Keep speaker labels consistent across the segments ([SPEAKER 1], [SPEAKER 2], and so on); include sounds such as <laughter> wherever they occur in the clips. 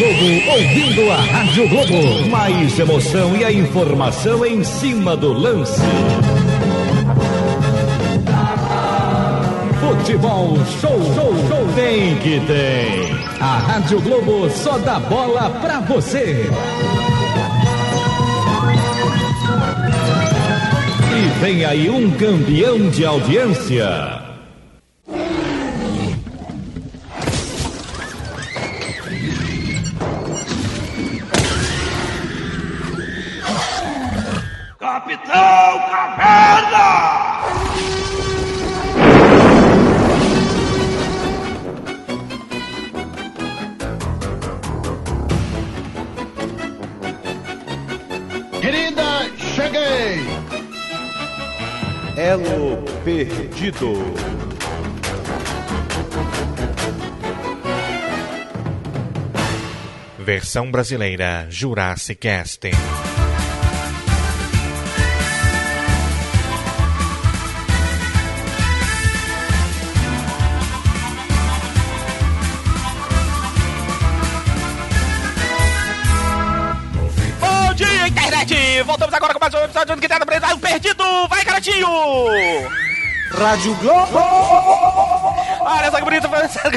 [SPEAKER 1] jogo ouvindo a Rádio Globo. Mais emoção e a informação em cima do lance. Futebol show, show, show. Tem que tem. A Rádio Globo só dá bola pra você. E vem aí um campeão de audiência.
[SPEAKER 2] Elo Perdido.
[SPEAKER 3] Versão brasileira Jurassic Casting.
[SPEAKER 4] Bom dia, internet! Voltamos agora com mais um episódio do que tá preso perdido! Vai, Caratinho!
[SPEAKER 5] Rádio Globo!
[SPEAKER 4] Olha só que bonito,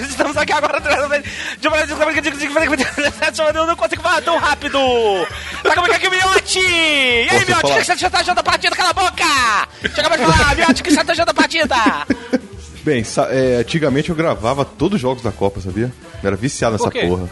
[SPEAKER 4] estamos aqui agora de uma eu não consigo falar tão rápido! Tá como é que é, Miote? E aí, Miote, o que você está achando da partida? Cala a boca! Chega mais falar, Miote, o que você está achando da partida?
[SPEAKER 2] Bem, é, antigamente eu gravava todos os jogos da Copa, sabia? Eu era viciado nessa porra.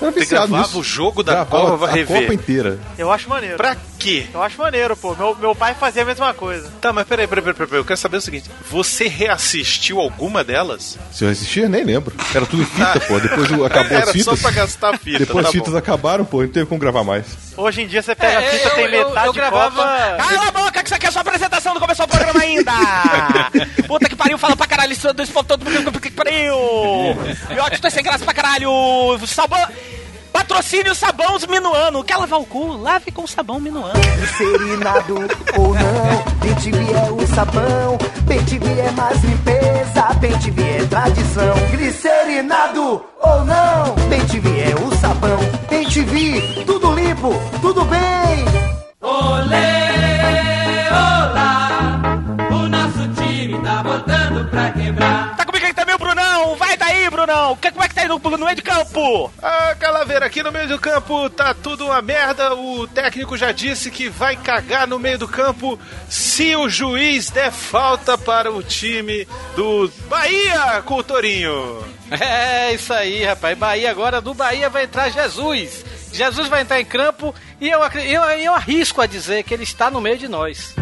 [SPEAKER 2] Era
[SPEAKER 6] Você
[SPEAKER 2] viciado
[SPEAKER 6] gravava
[SPEAKER 2] nisso.
[SPEAKER 6] o jogo da
[SPEAKER 2] Gravava
[SPEAKER 6] Copa
[SPEAKER 2] a
[SPEAKER 6] rever.
[SPEAKER 2] Copa inteira.
[SPEAKER 7] Eu acho maneiro.
[SPEAKER 6] Pra quê?
[SPEAKER 7] Eu acho maneiro, pô. Meu, meu pai fazia a mesma coisa.
[SPEAKER 6] Tá, mas peraí, peraí, peraí, peraí, eu quero saber o seguinte: você reassistiu alguma delas?
[SPEAKER 2] Se eu assistia, nem lembro. Era tudo em fita, pô. Depois acabou
[SPEAKER 6] Era
[SPEAKER 2] as fitas.
[SPEAKER 6] só pra gastar fita,
[SPEAKER 2] Depois
[SPEAKER 6] tá
[SPEAKER 2] as fitas
[SPEAKER 6] bom.
[SPEAKER 2] acabaram, pô. Não teve como gravar mais.
[SPEAKER 7] Hoje em dia você pega a
[SPEAKER 4] É,
[SPEAKER 7] fita,
[SPEAKER 4] eu-
[SPEAKER 7] tem
[SPEAKER 4] eu-
[SPEAKER 7] metade
[SPEAKER 4] eu
[SPEAKER 7] de
[SPEAKER 4] gravava-
[SPEAKER 7] Copa.
[SPEAKER 4] Cala a que isso aqui é só apresentação, não começou o programa ainda! <laughs> Puta que pariu, fala pra caralho, isso do povo todo mundo, puta que pariu! Miote, tu é sem graça pra caralho! Sabão... Patrocínio Sabão Minuano. Quer lavar o cu? Lave com sabão Minuano.
[SPEAKER 8] Glicelinado ou não, Bem-TV é o sabão, Bem-TV é mais limpeza, Bem-TV é tradição. Glicerinado ou não, Bem-TV é o sabão, Bem-TV, tudo limpo, tudo bem.
[SPEAKER 4] Tá Brunão. Que- Como é que tá aí no, no meio de campo?
[SPEAKER 6] Ah, Calaveira, aqui no meio do campo tá tudo uma merda. O técnico já disse que vai cagar no meio do campo se o juiz der falta para o time do Bahia com o Torinho.
[SPEAKER 9] É isso aí, rapaz. Bahia agora, do Bahia vai entrar Jesus. Jesus vai entrar em campo e eu, eu, eu arrisco a dizer que ele está no meio de nós.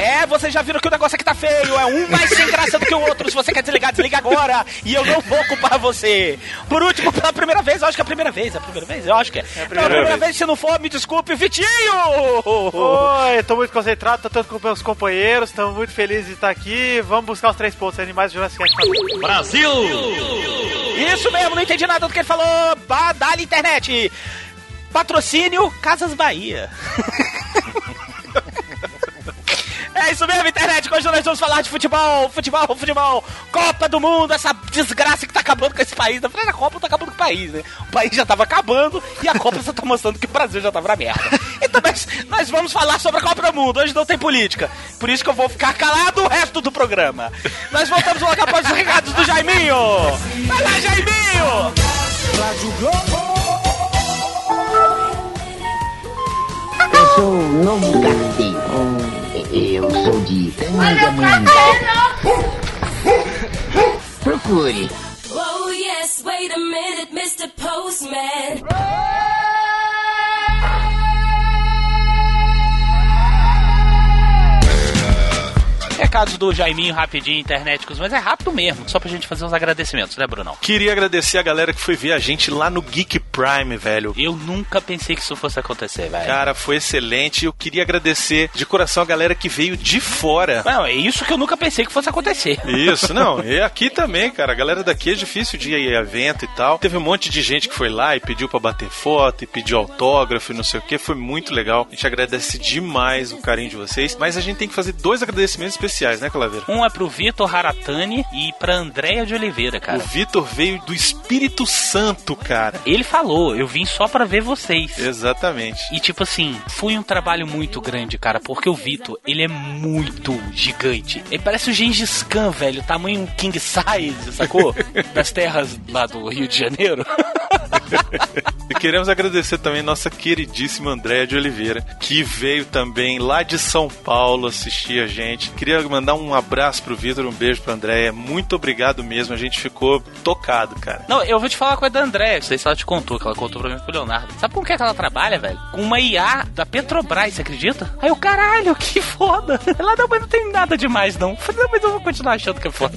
[SPEAKER 4] É, vocês já viram que o negócio aqui tá feio. É um mais sem graça do que o outro. Se você quer desligar, desliga agora. E eu não vou culpar você. Por último, pela primeira vez, eu acho que é a primeira vez. É a primeira vez? Eu acho que é. Pela
[SPEAKER 6] primeira
[SPEAKER 4] primeira
[SPEAKER 6] vez.
[SPEAKER 4] vez, se não for, me desculpe, Vitinho!
[SPEAKER 7] Oi, tô muito concentrado, tô tanto com meus companheiros, estamos muito felizes de estar aqui. Vamos buscar os três pontos animais do Jurassic Park.
[SPEAKER 4] Brasil! Isso mesmo, não entendi nada do que ele falou. Ba- Dali internet. Patrocínio Casas Bahia. <laughs> É isso mesmo, internet. Hoje nós vamos falar de futebol, futebol, futebol. Copa do Mundo, essa desgraça que tá acabando com esse país. Na verdade, a Copa não tá acabando com o país, né? O país já tava acabando e a Copa só tá mostrando que o Brasil já tava na merda. Então nós, nós vamos falar sobre a Copa do Mundo. Hoje não tem política. Por isso que eu vou ficar calado o resto do programa. Nós voltamos logo após os recados do Jaiminho. Vai lá, Jaiminho!
[SPEAKER 8] Rádio Globo.
[SPEAKER 10] Eu sou o novo carteiro. Eu sou de Tangamanga. Procure.
[SPEAKER 11] Oh yes, wait a minute, Mr. Postman.
[SPEAKER 4] Recados do Jaiminho rapidinho, internéticos, mas é rápido mesmo, só pra gente fazer uns agradecimentos, né, Brunão?
[SPEAKER 6] Queria agradecer a galera que foi ver a gente lá no Geek Prime, velho.
[SPEAKER 4] Eu nunca pensei que isso fosse acontecer, velho.
[SPEAKER 6] Cara, foi excelente. Eu queria agradecer de coração a galera que veio de fora.
[SPEAKER 4] Não, é isso que eu nunca pensei que fosse acontecer.
[SPEAKER 6] Isso, não. E aqui também, cara. A galera daqui é difícil de ir a evento e tal. Teve um monte de gente que foi lá e pediu pra bater foto e pediu autógrafo e não sei o que. Foi muito legal. A gente agradece demais o carinho de vocês. Mas a gente tem que fazer dois agradecimentos especiais. Especiais, né, Calaveira?
[SPEAKER 4] Um é pro Vitor Haratani e pra Andréia de Oliveira, cara.
[SPEAKER 6] O Vitor veio do Espírito Santo, cara.
[SPEAKER 4] Ele falou, eu vim só pra ver vocês.
[SPEAKER 6] Exatamente.
[SPEAKER 4] E tipo assim, foi um trabalho muito grande, cara, porque o Vitor, ele é muito gigante. Ele parece o Gengis Khan, velho, tamanho king size, sacou? <laughs> Das terras lá do Rio de Janeiro. <laughs>
[SPEAKER 6] E queremos agradecer também nossa queridíssima Andréia de Oliveira, que veio também lá de São Paulo assistir a gente. Queria mandar um abraço pro Vitor, um beijo pra Andréia. Muito obrigado mesmo, a gente ficou tocado, cara.
[SPEAKER 4] Não, eu vou te falar uma coisa da Andréia, não sei se ela te contou, que ela contou pra mim pro Leonardo. Sabe com o que, é que ela trabalha, velho? Com uma IA da Petrobras, você acredita? Aí o caralho, que foda. Ela não, mas não tem nada demais, não. Não, mas eu vou continuar achando que é foda.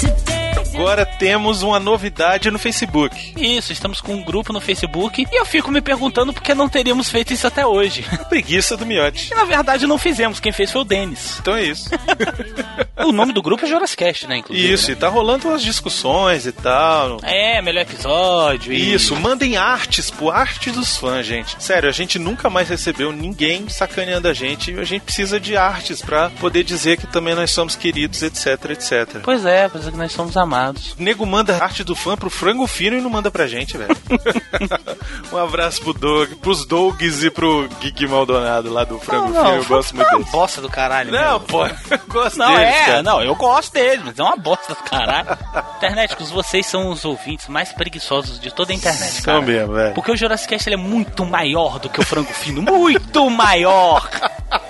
[SPEAKER 6] Agora temos uma novidade no Facebook.
[SPEAKER 4] Isso, estamos com um grupo no Facebook e eu fico me perguntando por que não teríamos feito isso até hoje.
[SPEAKER 6] Preguiça do miote.
[SPEAKER 4] E na verdade não fizemos, quem fez foi o Denis.
[SPEAKER 6] Então é isso. <laughs>
[SPEAKER 4] o nome do grupo é Jorascast, né, inclusive.
[SPEAKER 6] Isso,
[SPEAKER 4] né?
[SPEAKER 6] e tá rolando umas discussões e tal.
[SPEAKER 4] É, melhor episódio. E...
[SPEAKER 6] Isso, mandem artes, pô, arte dos fãs, gente. Sério, a gente nunca mais recebeu ninguém sacaneando a gente e a gente precisa de artes pra poder dizer que também nós somos queridos, etc, etc.
[SPEAKER 4] Pois é, pois é que nós somos amados.
[SPEAKER 6] O nego manda arte do fã pro frango fino e não manda pra gente, velho. <laughs> um abraço pro Doug, pros Dougs e pro Geek Maldonado lá do frango
[SPEAKER 4] não, não,
[SPEAKER 6] fino. Eu gosto muito
[SPEAKER 4] É uma bosta do caralho.
[SPEAKER 6] Não,
[SPEAKER 4] mesmo.
[SPEAKER 6] pô, eu gosto
[SPEAKER 4] Não,
[SPEAKER 6] deles,
[SPEAKER 4] é,
[SPEAKER 6] cara.
[SPEAKER 4] não, eu gosto deles, mas é uma bosta do caralho. Interneticos, vocês são os ouvintes mais preguiçosos de toda a internet,
[SPEAKER 6] São
[SPEAKER 4] cara.
[SPEAKER 6] mesmo, velho.
[SPEAKER 4] Porque o Jurassic Cast é muito maior do que o Frango Fino. Muito maior!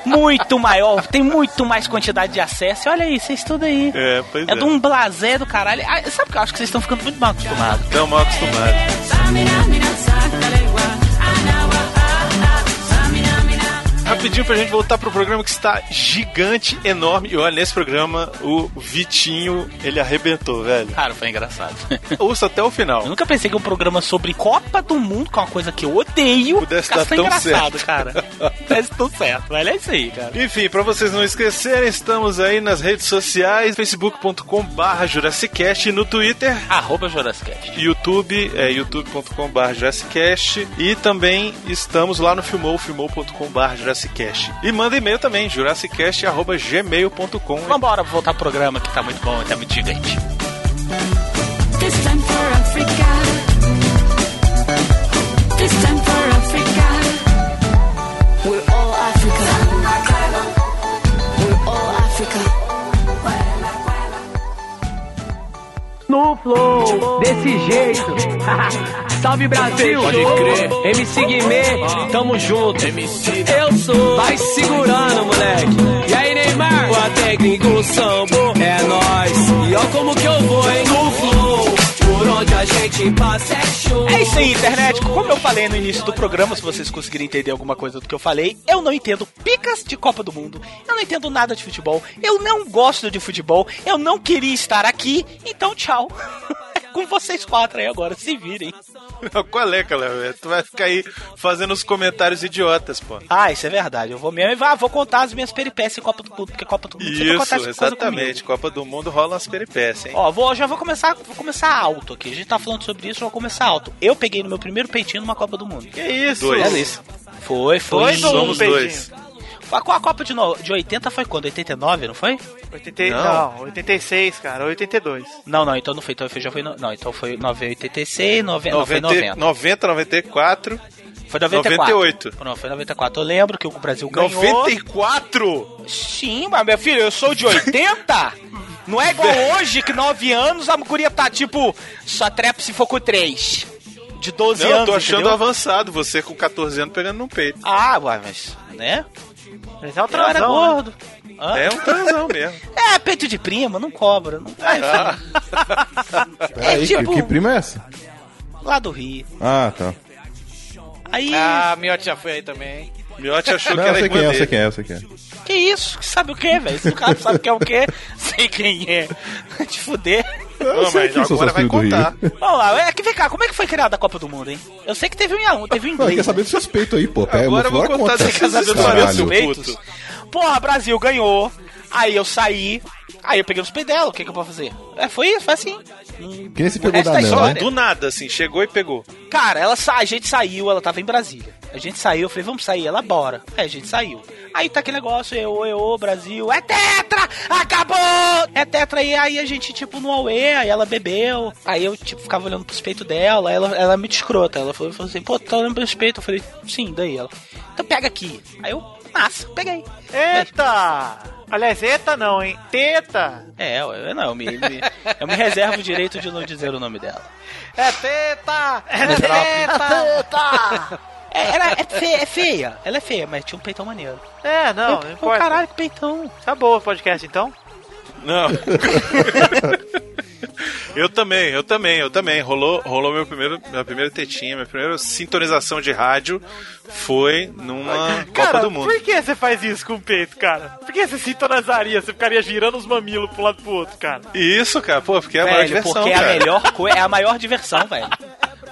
[SPEAKER 4] Muito maior. Tem muito mais quantidade de acesso. E olha aí, vocês tudo aí.
[SPEAKER 6] É, pois é.
[SPEAKER 4] É de um blazer do caralho. Ah, sabe o que eu acho que vocês estão ficando muito mal acostumados?
[SPEAKER 6] Estão mal acostumados. Rapidinho pra gente voltar pro programa que está gigante, enorme. E olha, nesse programa o Vitinho, ele arrebentou, velho.
[SPEAKER 4] Cara, foi engraçado. <laughs>
[SPEAKER 6] Ouça até o final.
[SPEAKER 4] Eu nunca pensei que um programa sobre Copa do Mundo, que é uma coisa que eu odeio,
[SPEAKER 6] Pudesse dar
[SPEAKER 4] tão
[SPEAKER 6] tão
[SPEAKER 4] engraçado,
[SPEAKER 6] certo.
[SPEAKER 4] cara. <laughs> Desse tudo certo, velho. É isso aí, cara.
[SPEAKER 6] Enfim, pra vocês não esquecerem, estamos aí nas redes sociais, facebook.com barra Jurassicast e no Twitter,
[SPEAKER 4] Arroba Jurassicast.
[SPEAKER 6] YouTube, é youtube.com barra Jurassicast e também estamos lá no Filmou, filmou.com barra Jurassicast. E manda e-mail também, jurassicast.gmail.com
[SPEAKER 4] Vambora voltar pro programa que tá muito bom, tá muito gigante.
[SPEAKER 12] No flow, desse jeito. <laughs> Salve Brasil!
[SPEAKER 13] Pode crer.
[SPEAKER 12] MC Guimê, tamo junto. Eu sou. Vai segurando, moleque. E aí, Neymar? O técnico sambo é nóis. E ó como que eu vou, hein? No flow, onde a gente passa é show.
[SPEAKER 4] É isso aí, internet. Como eu falei no início do programa, se vocês conseguirem entender alguma coisa do que eu falei, eu não entendo picas de Copa do Mundo, eu não entendo nada de futebol, eu não gosto de futebol, eu não queria estar aqui, então tchau. <laughs> Com vocês quatro aí agora, se virem.
[SPEAKER 6] Qual é, galera? Tu vai ficar aí fazendo os comentários idiotas, pô.
[SPEAKER 4] Ah, isso é verdade. Eu vou mesmo e vá- vou contar as minhas peripécias em Copa do Mundo, porque Copa do Mundo
[SPEAKER 6] Isso, exatamente. Copa do Mundo rola umas peripécias, hein?
[SPEAKER 4] Ó, vou, já vou começar, vou começar alto aqui. A gente tá falando sobre isso, eu vou começar alto. Eu peguei no meu primeiro peitinho numa Copa do Mundo.
[SPEAKER 6] Que isso?
[SPEAKER 4] Dois. É isso. Foi, foi.
[SPEAKER 6] Dois ou um peitinho? dois.
[SPEAKER 4] A, a Copa de, no, de 80 foi quando? 89, não foi?
[SPEAKER 7] 80, não. 86, cara, 82.
[SPEAKER 4] Não, não, então não foi. Então foi- já foi. no- Não, então foi 9, 86, 90, não, foi
[SPEAKER 6] 90,
[SPEAKER 4] 90.
[SPEAKER 6] 90, 94.
[SPEAKER 4] Foi 94.
[SPEAKER 6] 98.
[SPEAKER 4] Não, foi 94. Eu lembro que o Brasil ganhou.
[SPEAKER 6] 94?
[SPEAKER 4] Sim, mas meu filho, eu sou de 80. <laughs> Não é igual hoje que 9 anos a guria tá tipo, só trepa se for com 3. De 12
[SPEAKER 6] Não,
[SPEAKER 4] anos.
[SPEAKER 6] eu tô achando
[SPEAKER 4] entendeu?
[SPEAKER 6] avançado. Você com 14 anos pegando no peito.
[SPEAKER 4] Ah, mas. Né?
[SPEAKER 7] Mas é um
[SPEAKER 4] Eu era
[SPEAKER 7] transão,
[SPEAKER 4] gordo. Hã?
[SPEAKER 6] É um transão mesmo. <laughs>
[SPEAKER 4] É, peito de prima, não cobra. Não...
[SPEAKER 6] Ah. <laughs>
[SPEAKER 2] Peraí,
[SPEAKER 4] tipo-
[SPEAKER 2] que, que prima é essa?
[SPEAKER 4] Lá do Rio.
[SPEAKER 2] Ah, tá.
[SPEAKER 4] Aí.
[SPEAKER 9] Ah, Miotti já foi aí também.
[SPEAKER 6] Miotti achou
[SPEAKER 2] Não, eu sei quem é, sei quem é, sei quem é.
[SPEAKER 4] Que isso? Sabe o que, velho? Se o cara sabe o que é o que, <laughs> sei quem é. Te fuder.
[SPEAKER 6] Não,
[SPEAKER 2] sei
[SPEAKER 6] mas
[SPEAKER 2] quem são
[SPEAKER 6] agora vai
[SPEAKER 2] do
[SPEAKER 6] contar.
[SPEAKER 4] Vamos lá, é que vem cá, como é que foi criada a Copa do Mundo, hein? Eu sei que teve um, teve um
[SPEAKER 2] Não,
[SPEAKER 4] inglês.
[SPEAKER 2] quer saber dos seus peitos aí, pô. Pega,
[SPEAKER 6] Agora eu vou contar
[SPEAKER 2] contar
[SPEAKER 6] desse
[SPEAKER 2] essas
[SPEAKER 6] casamento
[SPEAKER 2] caralho.
[SPEAKER 6] seu
[SPEAKER 4] Peitos. Porra, Brasil ganhou. Aí eu saí, Aí eu peguei nos peitos dela, o que, que eu posso fazer? É, foi isso, foi assim.
[SPEAKER 2] Que nem se pegou da
[SPEAKER 4] é
[SPEAKER 2] Nel,
[SPEAKER 4] história.
[SPEAKER 2] né?
[SPEAKER 6] Do nada, assim, chegou e pegou.
[SPEAKER 4] Cara, ela sa... a gente saiu, ela tava em Brasília. A gente saiu, eu falei, vamos sair, ela bora. Aí a gente saiu. Aí tá aquele negócio, eu, eu, Brasil, é tetra! Acabou! É tetra, e aí a gente, tipo, no Aue, aí ela bebeu. Aí eu, tipo, ficava olhando pros peitos dela, ela, ela é muito escrota. Ela falou, falou assim, pô, tá olhando pros peitos? Eu falei, sim, daí ela. Então pega aqui. Aí eu, massa, peguei.
[SPEAKER 7] Eita! Aliás, eita não, hein? Teta!
[SPEAKER 4] É, eu, não, eu me, me- eu me reservo o direito de não dizer o nome dela.
[SPEAKER 9] É teta! É
[SPEAKER 4] Mas ela-
[SPEAKER 9] teta!
[SPEAKER 4] É, ela é feia, é feia, ela é feia, mas tinha um peitão maneiro.
[SPEAKER 7] É, não,
[SPEAKER 4] Eu-
[SPEAKER 7] não importa.
[SPEAKER 4] caralho, que peitão.
[SPEAKER 7] Acabou o podcast então?
[SPEAKER 6] Não. <laughs> eu também, eu também, eu também. Rolou, rolou meu primeiro, minha primeira tetinha, minha primeira sintonização de rádio foi numa Copa
[SPEAKER 7] Cara,
[SPEAKER 6] do Mundo.
[SPEAKER 7] por que você faz isso com o peito, cara? Por que você sintonizaria? Você ficaria girando os mamilos pro lado pro outro, cara?
[SPEAKER 6] Isso, cara, pô, porque é a maior diversão,
[SPEAKER 4] porque é
[SPEAKER 6] cara.
[SPEAKER 4] a melhor coisa, é a maior diversão, velho.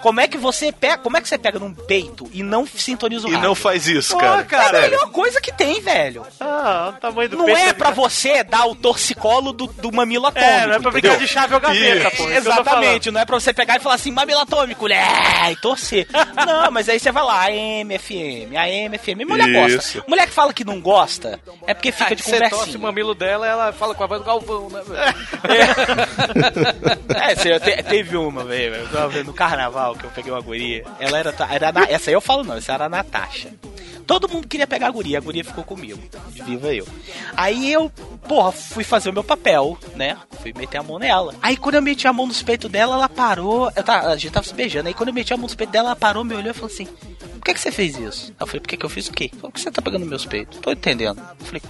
[SPEAKER 4] Como é que você pega, como é que você pega num peito e não sintoniza o
[SPEAKER 6] E
[SPEAKER 4] rádio?
[SPEAKER 6] não faz isso,
[SPEAKER 4] Pô,
[SPEAKER 6] cara.
[SPEAKER 4] É a melhor coisa que tem, velho.
[SPEAKER 7] Ah, o tamanho do
[SPEAKER 4] Não
[SPEAKER 7] peito.
[SPEAKER 4] é
[SPEAKER 7] vai
[SPEAKER 4] pra você dar o torcicolo do, do mamilo atômico.
[SPEAKER 7] É, não é pra brincar de chave ou gaveta, pô. é
[SPEAKER 4] Exatamente, não é pra você pegar e falar assim, mamilo atômico, é, e torcer. <laughs> não, mas aí você vai lá, AM, FM, AM, FM. Mulher
[SPEAKER 9] Isso.
[SPEAKER 4] gosta. Mulher que fala que não gosta, é porque fica
[SPEAKER 9] Aí
[SPEAKER 4] de
[SPEAKER 9] você torce o mamilo dela ela fala com a voz do Galvão, né, velho? <laughs>
[SPEAKER 4] É, você te- teve uma, velho. Eu tava vendo no carnaval que eu peguei uma guria. Ela era. era na- essa aí eu falo não, essa era a Natasha. Todo mundo queria pegar a guria, a guria ficou comigo. Viva eu. Aí eu, porra, fui fazer o meu papel, né? Fui meter a mão nela. Aí quando eu meti a mão nos peitos dela, ela parou. Eu tava, a gente tava se beijando. Aí quando eu meti a mão nos peitos dela, ela parou, me olhou e falou assim: Por que, que você fez isso? Eu falei: Por que, que eu fiz o quê? Por que você tá pegando meus peitos? Tô entendendo. Eu falei: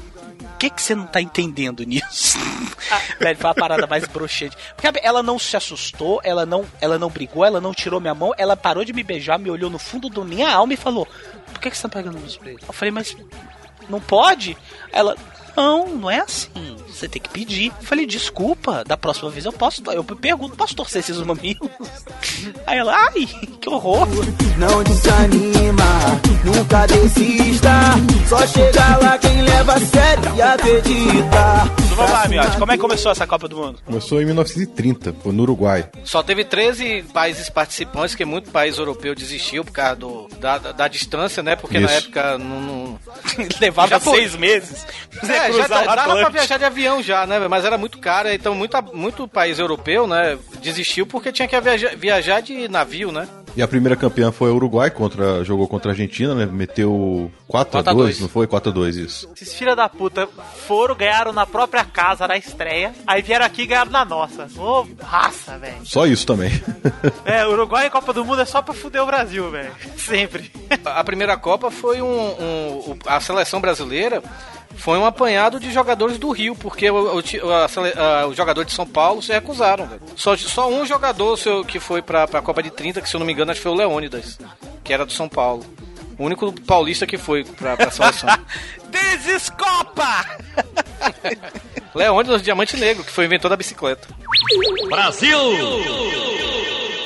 [SPEAKER 4] que, que você não tá entendendo nisso? <laughs> Velho, foi a parada mais broxante. Porque ela não se assustou, ela não, ela não brigou, ela não tirou minha mão, ela parou de me beijar, me olhou no fundo da minha alma e falou: Por que, que você tá pegando meus peitos? Eu falei, mas não pode? Ela. Não, não é assim. Você tem que pedir. Eu falei, desculpa, da próxima vez eu posso. Eu pergunto, posso torcer esses mamilos? Aí ela, ai, que horror.
[SPEAKER 8] Não desanima, nunca desista. Só chega lá quem leva a sério e acredita.
[SPEAKER 4] Vamos lá, Miotti, como é que começou essa Copa do Mundo?
[SPEAKER 2] Começou em 1930, foi no Uruguai.
[SPEAKER 9] Só teve 13 países participantes, que muito país europeu desistiu por causa do, da, da, da distância, né? Porque na
[SPEAKER 2] Isso.
[SPEAKER 9] época não. não... <laughs>
[SPEAKER 4] Levava
[SPEAKER 9] Já foi.
[SPEAKER 4] seis meses. <laughs>
[SPEAKER 9] É, já
[SPEAKER 4] cruzar o
[SPEAKER 9] dava pra viajar de avião já, né? Mas era muito caro, então muita, muito país europeu, né? Desistiu porque tinha que viajar, viajar de navio, né?
[SPEAKER 2] E a primeira campeã foi o Uruguai, contra, jogou contra a Argentina, né? Meteu 4 a
[SPEAKER 7] 4 a
[SPEAKER 2] 2
[SPEAKER 7] 2.
[SPEAKER 2] não foi? 4 a 2 isso.
[SPEAKER 7] Esses filha da puta foram, ganharam na própria casa, na estreia. Aí vieram aqui e ganharam na nossa. Ô, raça, velho.
[SPEAKER 2] Só isso também. <laughs>
[SPEAKER 7] É, Uruguai e Copa do Mundo é só pra fuder o Brasil, velho. <laughs> Sempre.
[SPEAKER 9] A primeira Copa foi um, um- a seleção brasileira foi um apanhado de jogadores do Rio, porque o, o, a a- os jogadores de São Paulo se recusaram. Só, só um jogador seu, que foi pra, pra Copa de 30, que se eu não me engano, acho que foi o Leônidas, que era do São Paulo. O único paulista que foi pra, pra seleção. <laughs>
[SPEAKER 4] Desescopa! <laughs>
[SPEAKER 9] Leônidas, Diamante Negro, que foi o inventor da bicicleta.
[SPEAKER 4] Brasil!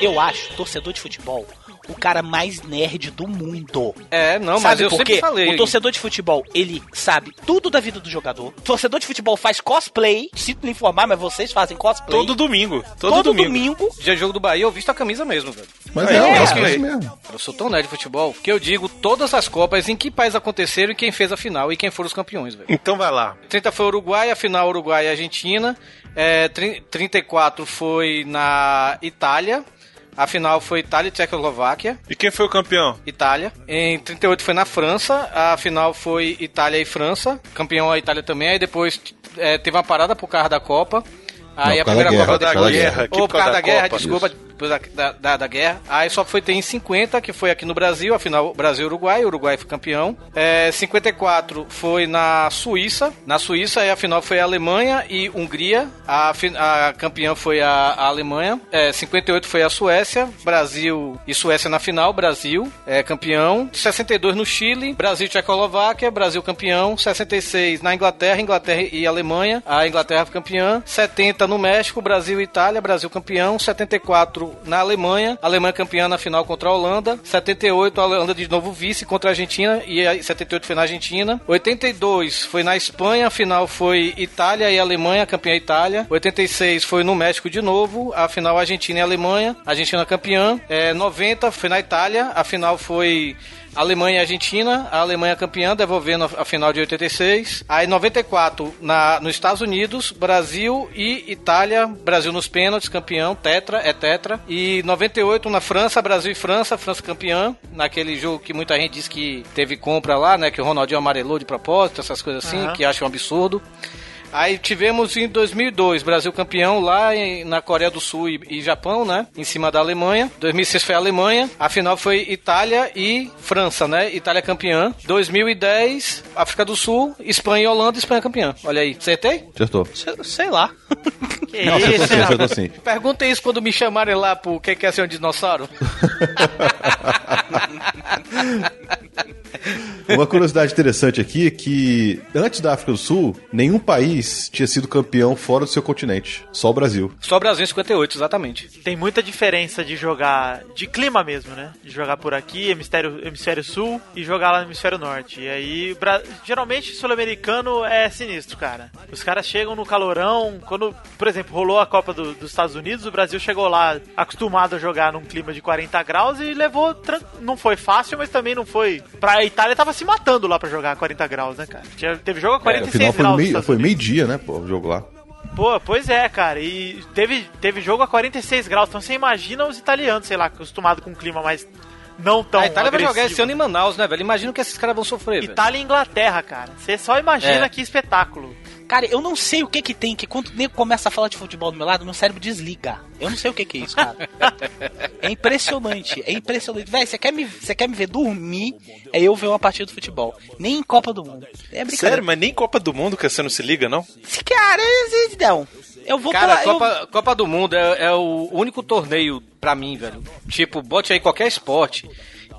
[SPEAKER 4] Eu acho, torcedor de futebol, o cara mais nerd do mundo.
[SPEAKER 9] É, não, mas
[SPEAKER 4] Sabe
[SPEAKER 9] eu
[SPEAKER 4] por
[SPEAKER 9] sempre
[SPEAKER 4] quê?
[SPEAKER 9] falei.
[SPEAKER 4] O torcedor de futebol, ele sabe tudo da vida do jogador. O torcedor de futebol faz cosplay. Sinto lhe informar, mas vocês fazem cosplay.
[SPEAKER 6] Todo domingo. Todo,
[SPEAKER 4] Todo
[SPEAKER 6] domingo.
[SPEAKER 4] domingo.
[SPEAKER 9] Dia jogo do Bahia, eu visto a camisa mesmo, velho.
[SPEAKER 2] Mas
[SPEAKER 9] É,
[SPEAKER 2] é, é,
[SPEAKER 9] cosplay.
[SPEAKER 2] isso mesmo.
[SPEAKER 9] Eu sou tão nerd de futebol que eu digo todas as Copas em que país aconteceram e quem fez a final e quem foram os campeões, velho.
[SPEAKER 6] Então vai lá.
[SPEAKER 9] 30 foi Uruguai, a final Uruguai e Argentina. É, tri- 34 foi na Itália. A final foi Itália e Tchecoslováquia.
[SPEAKER 6] E quem foi o campeão?
[SPEAKER 9] Itália. Em 38 foi na França. A final foi Itália e França. Campeão a Itália também. Aí depois é, teve uma parada por causa da Copa. Aí
[SPEAKER 2] Não,
[SPEAKER 9] a
[SPEAKER 2] por causa
[SPEAKER 9] primeira
[SPEAKER 2] da guerra,
[SPEAKER 9] Copa
[SPEAKER 2] por causa da guerra.
[SPEAKER 9] Ou por causa da guerra,
[SPEAKER 6] Copa.
[SPEAKER 9] desculpa, depois da, da, da- guerra. Aí só foi ter em 50, que foi aqui no Brasil, a final Brasil-Uruguai, Uruguai foi campeão. É, 54 foi na Suíça. Na Suíça, a final foi a Alemanha e Hungria. A, a campeã foi a, a Alemanha. É, 58 foi a Suécia, Brasil e Suécia na final, Brasil é campeão. 62 no Chile, Brasil e Tchecoslováquia, Brasil campeão. 66 na Inglaterra, Inglaterra e Alemanha, a Inglaterra campeã. 70 no México, Brasil e Itália, Brasil campeão. 74 na Alemanha, a Alemanha campeã na final contra a Holanda. 78, a Holanda de novo vice contra a Argentina e a 78 foi na Argentina. 82 foi na Espanha, a final foi Itália e Alemanha, campeã Itália. 86 foi no México de novo, a final Argentina e Alemanha, Argentina campeã. É, 90 foi na Itália, a final foi Alemanha e Argentina, a Alemanha campeã, devolvendo a final de 86. Aí 94 na, nos Estados Unidos, Brasil e Itália, Brasil nos pênaltis, campeão, tetra, é tetra. E 98 na França, Brasil e França, França campeã, naquele jogo que muita gente diz que teve compra lá, né, que o Ronaldinho amarelou de propósito, essas coisas assim,
[SPEAKER 4] Aham.
[SPEAKER 9] que acham um absurdo. Aí tivemos em 2002 Brasil campeão lá em- na Coreia do Sul e, e Japão, né? Em cima da Alemanha. 2006 foi a Alemanha. A final foi Itália e França, né? Itália campeã. 2010 África do Sul, Espanha e Holanda, Espanha campeã. Olha aí, acertei?
[SPEAKER 2] Acertou.
[SPEAKER 4] Sei lá.
[SPEAKER 9] Que
[SPEAKER 2] Não, acertou sim, acertou sim.
[SPEAKER 9] Pergunta isso quando me chamarem lá pro que que é ser um dinossauro. <laughs>
[SPEAKER 2] Uma curiosidade interessante aqui é que antes da África do Sul, nenhum país tinha sido campeão fora do seu continente. Só o Brasil.
[SPEAKER 9] Só Brasil em 58, exatamente.
[SPEAKER 7] Tem muita diferença de jogar de clima mesmo, né? De jogar por aqui, hemisfério, hemisfério sul, e jogar lá no hemisfério norte. E aí, geralmente, sul-americano é sinistro, cara. Os caras chegam no calorão. Quando, por exemplo, rolou a Copa do- dos Estados Unidos, o Brasil chegou lá acostumado a jogar num clima de 40 graus e levou. tran- Não foi fácil, mas também não foi. Pra Itália tava se matando lá pra jogar a 40 graus, né, cara? Tinha- teve jogo a
[SPEAKER 2] É,
[SPEAKER 7] 46
[SPEAKER 2] afinal foi
[SPEAKER 7] graus. nos
[SPEAKER 2] meio, foi
[SPEAKER 7] Unidos.
[SPEAKER 2] meio dia, né, pô, o jogo lá.
[SPEAKER 7] Pô, pois é, cara. E teve, teve jogo a 46 graus. Então você imagina os italianos, sei lá, acostumados com um clima mais não tão
[SPEAKER 9] a Itália vai jogar
[SPEAKER 7] agressivo.
[SPEAKER 9] esse ano em Manaus, né, velho? Imagina o que esses caras vão sofrer, velho.
[SPEAKER 7] Itália e Inglaterra, cara. Você só imagina
[SPEAKER 4] É.
[SPEAKER 7] que espetáculo.
[SPEAKER 4] Cara, eu não sei o que que tem, que quando o nego começa a falar de futebol do meu lado, meu cérebro desliga. Eu não sei o que que é isso, cara. É impressionante, é impressionante. Véi, você quer, me, você quer me ver dormir, é eu ver uma partida de futebol. Nem em Copa do Mundo. É brincadeira.
[SPEAKER 6] Sério, mas nem Copa do Mundo que você não se liga, não?
[SPEAKER 4] Cara, não. Eu vou
[SPEAKER 9] Cara,
[SPEAKER 4] pela- eu-
[SPEAKER 9] Copa, Copa do Mundo é, é o único torneio pra mim, velho. Tipo, bote aí qualquer esporte.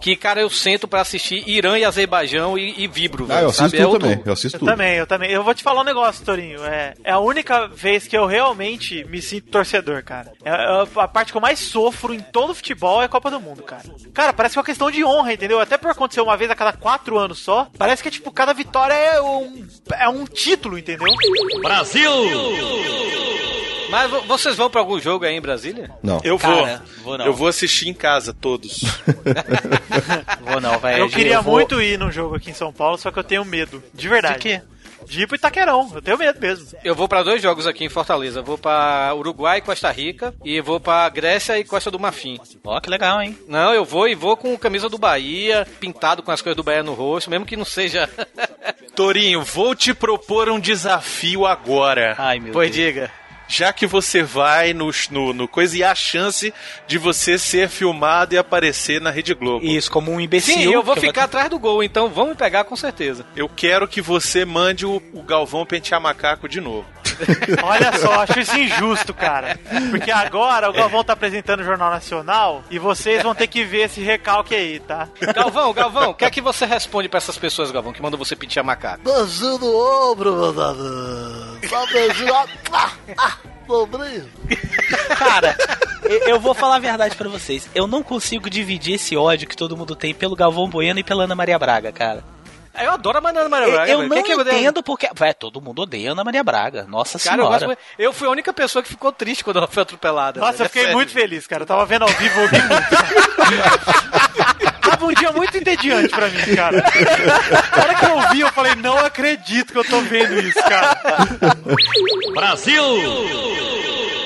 [SPEAKER 9] Que, cara, eu sento pra assistir Irã e Azerbaijão e, e vibro,
[SPEAKER 2] Ah,
[SPEAKER 9] velho.
[SPEAKER 2] eu assisto
[SPEAKER 9] sabe? É
[SPEAKER 2] também. Eu assisto
[SPEAKER 7] Eu
[SPEAKER 2] tudo.
[SPEAKER 7] também, eu também. Eu vou te falar um negócio, Torinho. É, é a única vez que eu realmente me sinto torcedor, cara. É, é a parte que eu mais sofro em todo o futebol é a Copa do Mundo, cara. Cara, parece que é uma questão de honra, entendeu? Até por acontecer uma vez a cada quatro anos só. Parece que, tipo, cada vitória é um, é um título, entendeu?
[SPEAKER 14] Brasil!
[SPEAKER 9] Mas vo- vocês vão pra algum jogo aí em Brasília?
[SPEAKER 2] Não.
[SPEAKER 6] Eu vou.
[SPEAKER 4] Cara, vou não.
[SPEAKER 6] Eu vou assistir em casa, todos. <laughs>
[SPEAKER 4] Vou não, velho.
[SPEAKER 7] Eu queria
[SPEAKER 4] vou-
[SPEAKER 7] muito ir num jogo aqui em São Paulo, só que eu tenho medo. De verdade.
[SPEAKER 4] De quê?
[SPEAKER 7] De ir pro Itaquerão. Eu tenho medo mesmo.
[SPEAKER 9] Eu vou pra dois jogos aqui em Fortaleza. Eu vou pra Uruguai e Costa Rica. E vou pra Grécia e Costa do Marfim.
[SPEAKER 4] Ó, que legal, hein?
[SPEAKER 9] Não, eu vou e vou com camisa do Bahia, pintado com as coisas do Bahia no rosto, mesmo que não seja.
[SPEAKER 6] Torinho, vou te propor um desafio agora.
[SPEAKER 4] Ai, meu
[SPEAKER 9] pois
[SPEAKER 4] Deus.
[SPEAKER 9] diga.
[SPEAKER 6] Já que você vai no, no, no coisa e há a chance de você ser filmado e aparecer na Rede Globo.
[SPEAKER 4] Isso, como um imbecil.
[SPEAKER 9] Sim, eu vou ficar atrás do gol, então vão me pegar com certeza.
[SPEAKER 6] Eu quero que você mande o, o Galvão pentear macaco de novo. <laughs>
[SPEAKER 7] Olha só, acho isso injusto, cara. Porque agora o Galvão tá apresentando o Jornal Nacional e vocês vão ter que ver esse recalque aí, tá?
[SPEAKER 9] Galvão, Galvão, o que é que você responde pra essas pessoas, Galvão, que mandam você pentear macaco?
[SPEAKER 13] Beijinho no ombro, meus Só beijinho. Ah, ah, dobrinho.
[SPEAKER 4] Cara, eu- eu vou falar a verdade pra vocês. Eu não consigo dividir esse ódio que todo mundo tem pelo Galvão Bueno e pela Ana Maria Braga, cara.
[SPEAKER 9] Eu adoro a Mariana Maria
[SPEAKER 4] Eu,
[SPEAKER 9] Braga.
[SPEAKER 4] eu não
[SPEAKER 9] que eu odeio?
[SPEAKER 4] entendo porque. Vai, todo mundo odeia a Ana Maria Braga. Nossa
[SPEAKER 9] Cara, eu,
[SPEAKER 4] senhora.
[SPEAKER 9] gosto, eu fui a única pessoa que ficou triste quando ela foi atropelada.
[SPEAKER 7] Nossa,
[SPEAKER 9] velho.
[SPEAKER 7] eu fiquei
[SPEAKER 9] É
[SPEAKER 7] muito feliz, cara. Eu tava vendo ao vivo, eu muito. <laughs> Tava um dia muito entediante pra mim, cara. Na hora que eu vi, eu falei, não acredito que eu tô vendo isso, cara.
[SPEAKER 14] Brasil!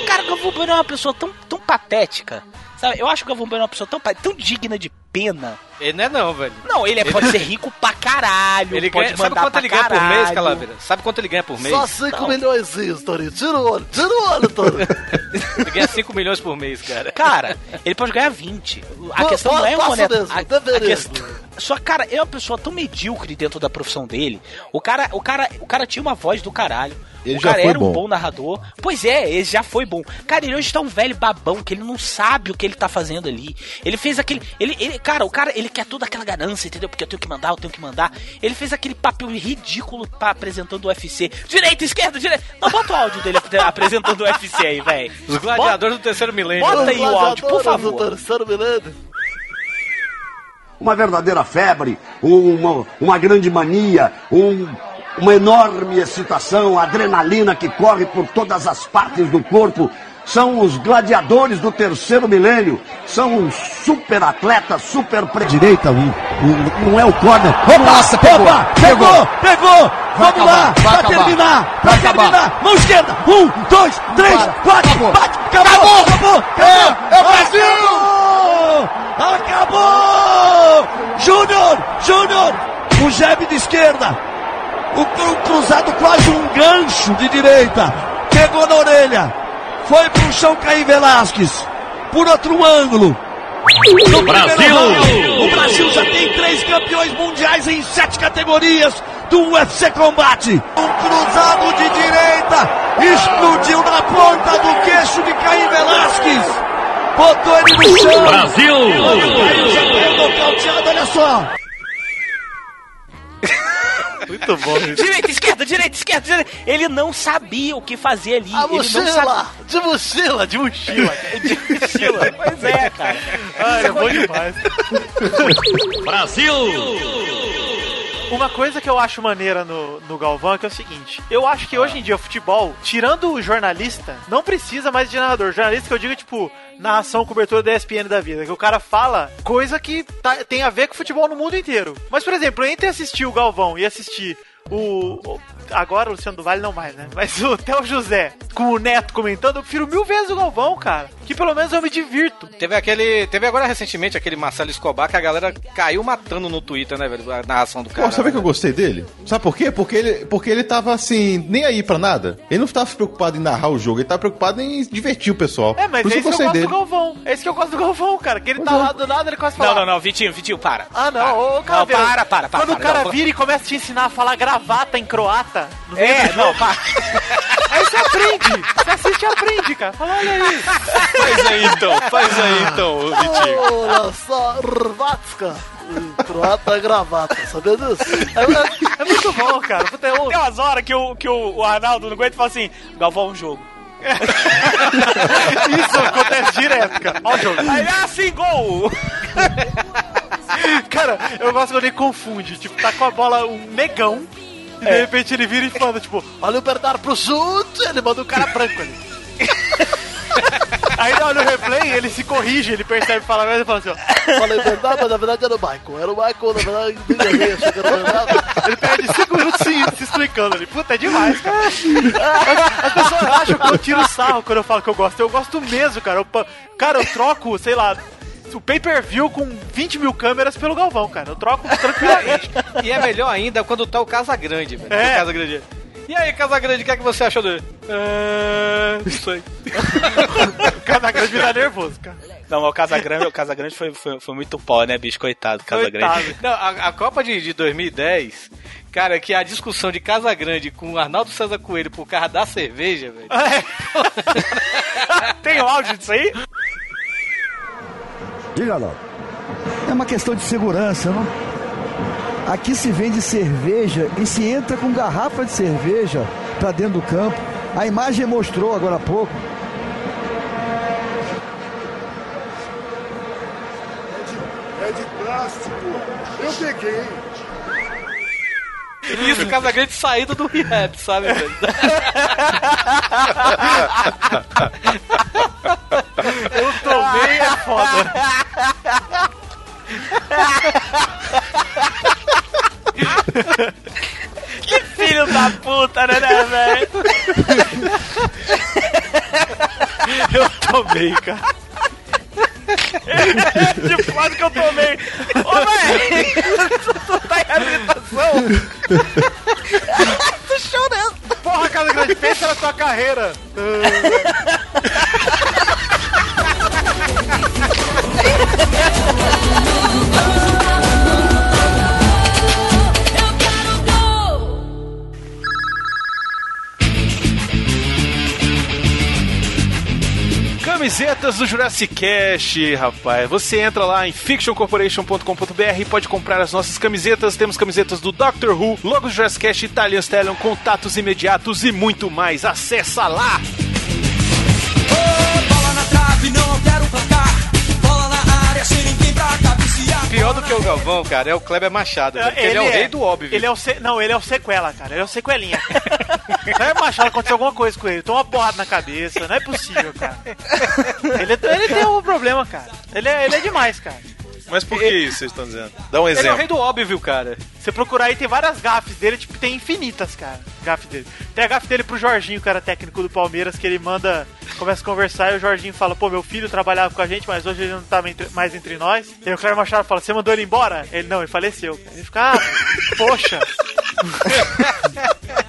[SPEAKER 4] Cara, o Galvão Bueno é uma pessoa tão, tão patética. Sabe? Eu acho que o Galvão Bueno é uma pessoa tão, tão digna de pena.
[SPEAKER 9] Ele não é não, velho.
[SPEAKER 4] Não, ele é- pode ser rico pra caralho.
[SPEAKER 9] Ele
[SPEAKER 4] pode
[SPEAKER 9] ganha, sabe quanto
[SPEAKER 4] pra
[SPEAKER 9] ele ganha por mês,
[SPEAKER 4] caralho.
[SPEAKER 9] Calaveira? Sabe quanto ele ganha por mês?
[SPEAKER 13] Só 5 milhões, Torinho. Tira o olho, tira o olho, Torinho. <laughs>
[SPEAKER 9] Ele ganha 5 milhões por mês, cara.
[SPEAKER 4] Cara, ele pode ganhar 20. A
[SPEAKER 13] Pô,
[SPEAKER 4] questão não é moneta.
[SPEAKER 13] mesmo,
[SPEAKER 4] a, a
[SPEAKER 13] deveria.
[SPEAKER 4] questão, só, cara, é uma pessoa tão medíocre dentro da profissão dele. O cara, o cara, o cara tinha uma voz do caralho.
[SPEAKER 2] Ele
[SPEAKER 4] o
[SPEAKER 2] já
[SPEAKER 4] cara
[SPEAKER 2] foi
[SPEAKER 4] era
[SPEAKER 2] bom.
[SPEAKER 4] um bom narrador. Pois é, ele já foi bom. Cara, ele hoje tá um velho babão que ele não sabe o que ele tá fazendo ali. Ele fez aquele. Ele, ele, cara, o cara, ele quer toda aquela ganância, entendeu? Porque eu tenho que mandar, eu tenho que mandar. Ele fez aquele papel ridículo pra, apresentando o UFC. Direita, esquerda, direita. Não, bota o áudio dele ap- apresentando o UFC aí, velho.
[SPEAKER 9] Os gladiadores do terceiro milênio.
[SPEAKER 4] Bota aí o áudio, por
[SPEAKER 13] Gladiadores
[SPEAKER 4] favor.
[SPEAKER 13] do terceiro milênio.
[SPEAKER 15] Uma verdadeira febre, uma, uma grande mania, um- uma enorme excitação, adrenalina que corre por todas as partes do corpo. São os gladiadores do terceiro milênio. São uns super atletas, super pre... Direita, um, não é o corner.
[SPEAKER 16] Nossa, pegou, pegou, pegou. Vamos
[SPEAKER 15] acabar,
[SPEAKER 16] lá, pra
[SPEAKER 15] acabar.
[SPEAKER 16] terminar, pra
[SPEAKER 15] acabar.
[SPEAKER 16] terminar. Mão esquerda, um, dois, três,
[SPEAKER 15] Para,
[SPEAKER 16] bate,
[SPEAKER 15] acabou.
[SPEAKER 16] bate, acabou, acabou, acabou.
[SPEAKER 15] É, é o Brasil!
[SPEAKER 16] Acabou! Júnior, Júnior, o jab de esquerda, o, cru- cruzado quase um gancho de direita, pegou na orelha, foi pro chão Caim Velasquez, por outro ângulo. No
[SPEAKER 14] Brasil!
[SPEAKER 16] round, O Brasil já tem três campeões mundiais em sete categorias do UFC Combate. Um cruzado de direita explodiu na ponta do queixo de Caim Velasquez. Botou ele no chão.
[SPEAKER 14] Brasil!
[SPEAKER 16] Caim já foi nocauteado, olha só.
[SPEAKER 7] Muito bom.
[SPEAKER 4] Direita, esquerda, direita, esquerda, direita. Ele não sabia o que fazer ali.
[SPEAKER 13] A
[SPEAKER 4] ele não
[SPEAKER 13] mochila,
[SPEAKER 4] sabia.
[SPEAKER 13] de mochila, de mochila.
[SPEAKER 4] De mochila. Pois é, cara.
[SPEAKER 7] Ah, é bom demais.
[SPEAKER 14] Brasil!
[SPEAKER 7] Uma coisa que eu acho maneira no, no Galvão é que é o seguinte: eu acho que hoje em dia o futebol, tirando o jornalista, não precisa mais de narrador. Jornalista que eu digo, tipo, narração, cobertura da ESPN da vida, que o cara fala coisa que tá- tem a ver com futebol no mundo inteiro. Mas, por exemplo, entre assistir o Galvão e assistir o. o- agora o Luciano do Vale não mais, né? Mas o Theo José com o Neto comentando, eu prefiro mil vezes o Galvão, cara. Que pelo menos eu me divirto.
[SPEAKER 9] Teve aquele. Teve agora recentemente aquele Marcelo Escobar que a galera caiu matando no Twitter, né, velho? A narração do cara.
[SPEAKER 2] Pô, sabe que eu gostei dele? Sabe por quê? Porque ele, porque ele tava assim, nem aí pra nada. Ele não tava preocupado em narrar o jogo, ele tava preocupado em divertir o pessoal.
[SPEAKER 7] É, mas
[SPEAKER 2] Por
[SPEAKER 7] é
[SPEAKER 2] isso
[SPEAKER 7] que
[SPEAKER 2] eu
[SPEAKER 7] gosto
[SPEAKER 2] dele.
[SPEAKER 7] do Galvão. É isso que eu gosto do Galvão, cara. Que ele tá lá do nada, ele começa a falar.
[SPEAKER 4] Não, não, não, Vitinho, Vitinho, para.
[SPEAKER 7] Ah, não, ô, cara.
[SPEAKER 4] Não, para, para, para.
[SPEAKER 7] Quando o
[SPEAKER 4] para,
[SPEAKER 7] cara
[SPEAKER 4] não,
[SPEAKER 7] vira e começa a te ensinar a falar gravata em croata. no
[SPEAKER 4] É, não, para. <laughs>
[SPEAKER 7] Aí você aprende. Você assiste e aprende, cara. Fala, olha aí.
[SPEAKER 9] Faz aí então, faz aí então, Vitinho.
[SPEAKER 13] Olha só, Rvatska. Croata é gravata, sabia disso?
[SPEAKER 7] É, é- é muito bom, cara.
[SPEAKER 4] Tem umas horas que o, que o, o Arnaldo não aguenta e fala assim: Galvão, um jogo. <laughs>
[SPEAKER 7] Isso acontece direto, cara. Olha o jogo.
[SPEAKER 4] Aí, ah, sim, gol!
[SPEAKER 7] Cara, eu gosto quando ele confunde. Tipo, tá com a bola um negão. E de repente ele vira e fala, tipo,
[SPEAKER 13] Olha o Bernardo pro chute, ele manda o cara branco ali.
[SPEAKER 7] aí olha o replay, ele se corrige, ele percebe, fala merda e fala assim, ó.
[SPEAKER 13] Falei Bernardo, mas na verdade era o Michael. Era o Michael, na verdade, nem errei, achei que era o Bernardo.
[SPEAKER 7] Ele perde 5 minutos se, se explicando ali. Puta, é demais, cara. As, as pessoas acham que eu tiro sarro quando eu falo que eu gosto. Eu gosto mesmo, cara. Eu, cara, eu troco, sei lá, o pay-per-view com 20 mil câmeras pelo Galvão, cara. Eu troco tranquilamente. <laughs>
[SPEAKER 9] E é melhor ainda quando tá o Casa Grande, velho.
[SPEAKER 7] É.
[SPEAKER 9] O Casa Grande. E aí, Casa Grande, o que é que você achou dele? É... Isso aí. <laughs>
[SPEAKER 7] Cada grande me dá nervoso, cara.
[SPEAKER 4] Não, mas o Casagrande, o Casagrande foi, foi, foi muito pó, né, bicho? Coitado, Casagrande.
[SPEAKER 9] Não, a, a Copa de, de 2010, cara, que a discussão de Casa Grande com o Arnaldo César Coelho por causa da cerveja, velho. <laughs>
[SPEAKER 7] Tem áudio disso aí?
[SPEAKER 17] Diga lá. É uma questão de segurança, não? Aqui se vende cerveja e se entra com garrafa de cerveja pra dentro do campo. A imagem mostrou agora há pouco.
[SPEAKER 5] É de plástico. Eu peguei.
[SPEAKER 9] Isso, Casa Grande saído do rehab, sabe, velho? <laughs>
[SPEAKER 7] Eu tomei é foda.
[SPEAKER 4] Que filho da puta, né, né, velho?
[SPEAKER 7] Eu tomei, cara.
[SPEAKER 4] De foda que eu tomei. Ô, velho! Tu, tá em reabilitação?
[SPEAKER 13] Tô chorando.
[SPEAKER 7] Porra, Casa Grande, pensa na tua carreira.
[SPEAKER 6] Camisetas do Jurassic Cast, rapaz. Você entra lá em fictioncorporation.com.br e pode comprar as nossas camisetas. Temos camisetas do Doctor Who, logo do Jurassic Cast, Italian Stallion, contatos imediatos e muito mais. Acessa lá!
[SPEAKER 11] Bola na trave, não quero placar. Bola na área, sem ninguém pra cabecear.
[SPEAKER 9] Pior do que o Galvão, cara, é o Kleber Machado. velho, porque ele, é o rei do óbvio.
[SPEAKER 7] Ele é o se... Não, ele é o sequela, cara. Ele é o sequelinha. <laughs> não é Machado, aconteceu alguma coisa com ele. Toma uma porrada na cabeça. Não é possível, cara. Ele, ele tem um problema, cara. Ele é, ele é demais, cara.
[SPEAKER 6] Mas por que isso vocês estão dizendo? Dá um
[SPEAKER 7] Ele é o
[SPEAKER 6] exemplo.
[SPEAKER 7] rei do óbvio, cara. Você procurar aí, tem várias gafes dele, tipo, tem infinitas, cara. Gafe dele. Tem a gafe dele pro Jorginho, cara técnico do Palmeiras, que ele manda, começa a conversar e o Jorginho fala, pô, meu filho trabalhava com a gente, mas hoje ele não tá mais entre nós. E o Cléber Machado fala, você mandou ele embora? Ele, não, ele faleceu. Ele fica, ah, poxa. <laughs>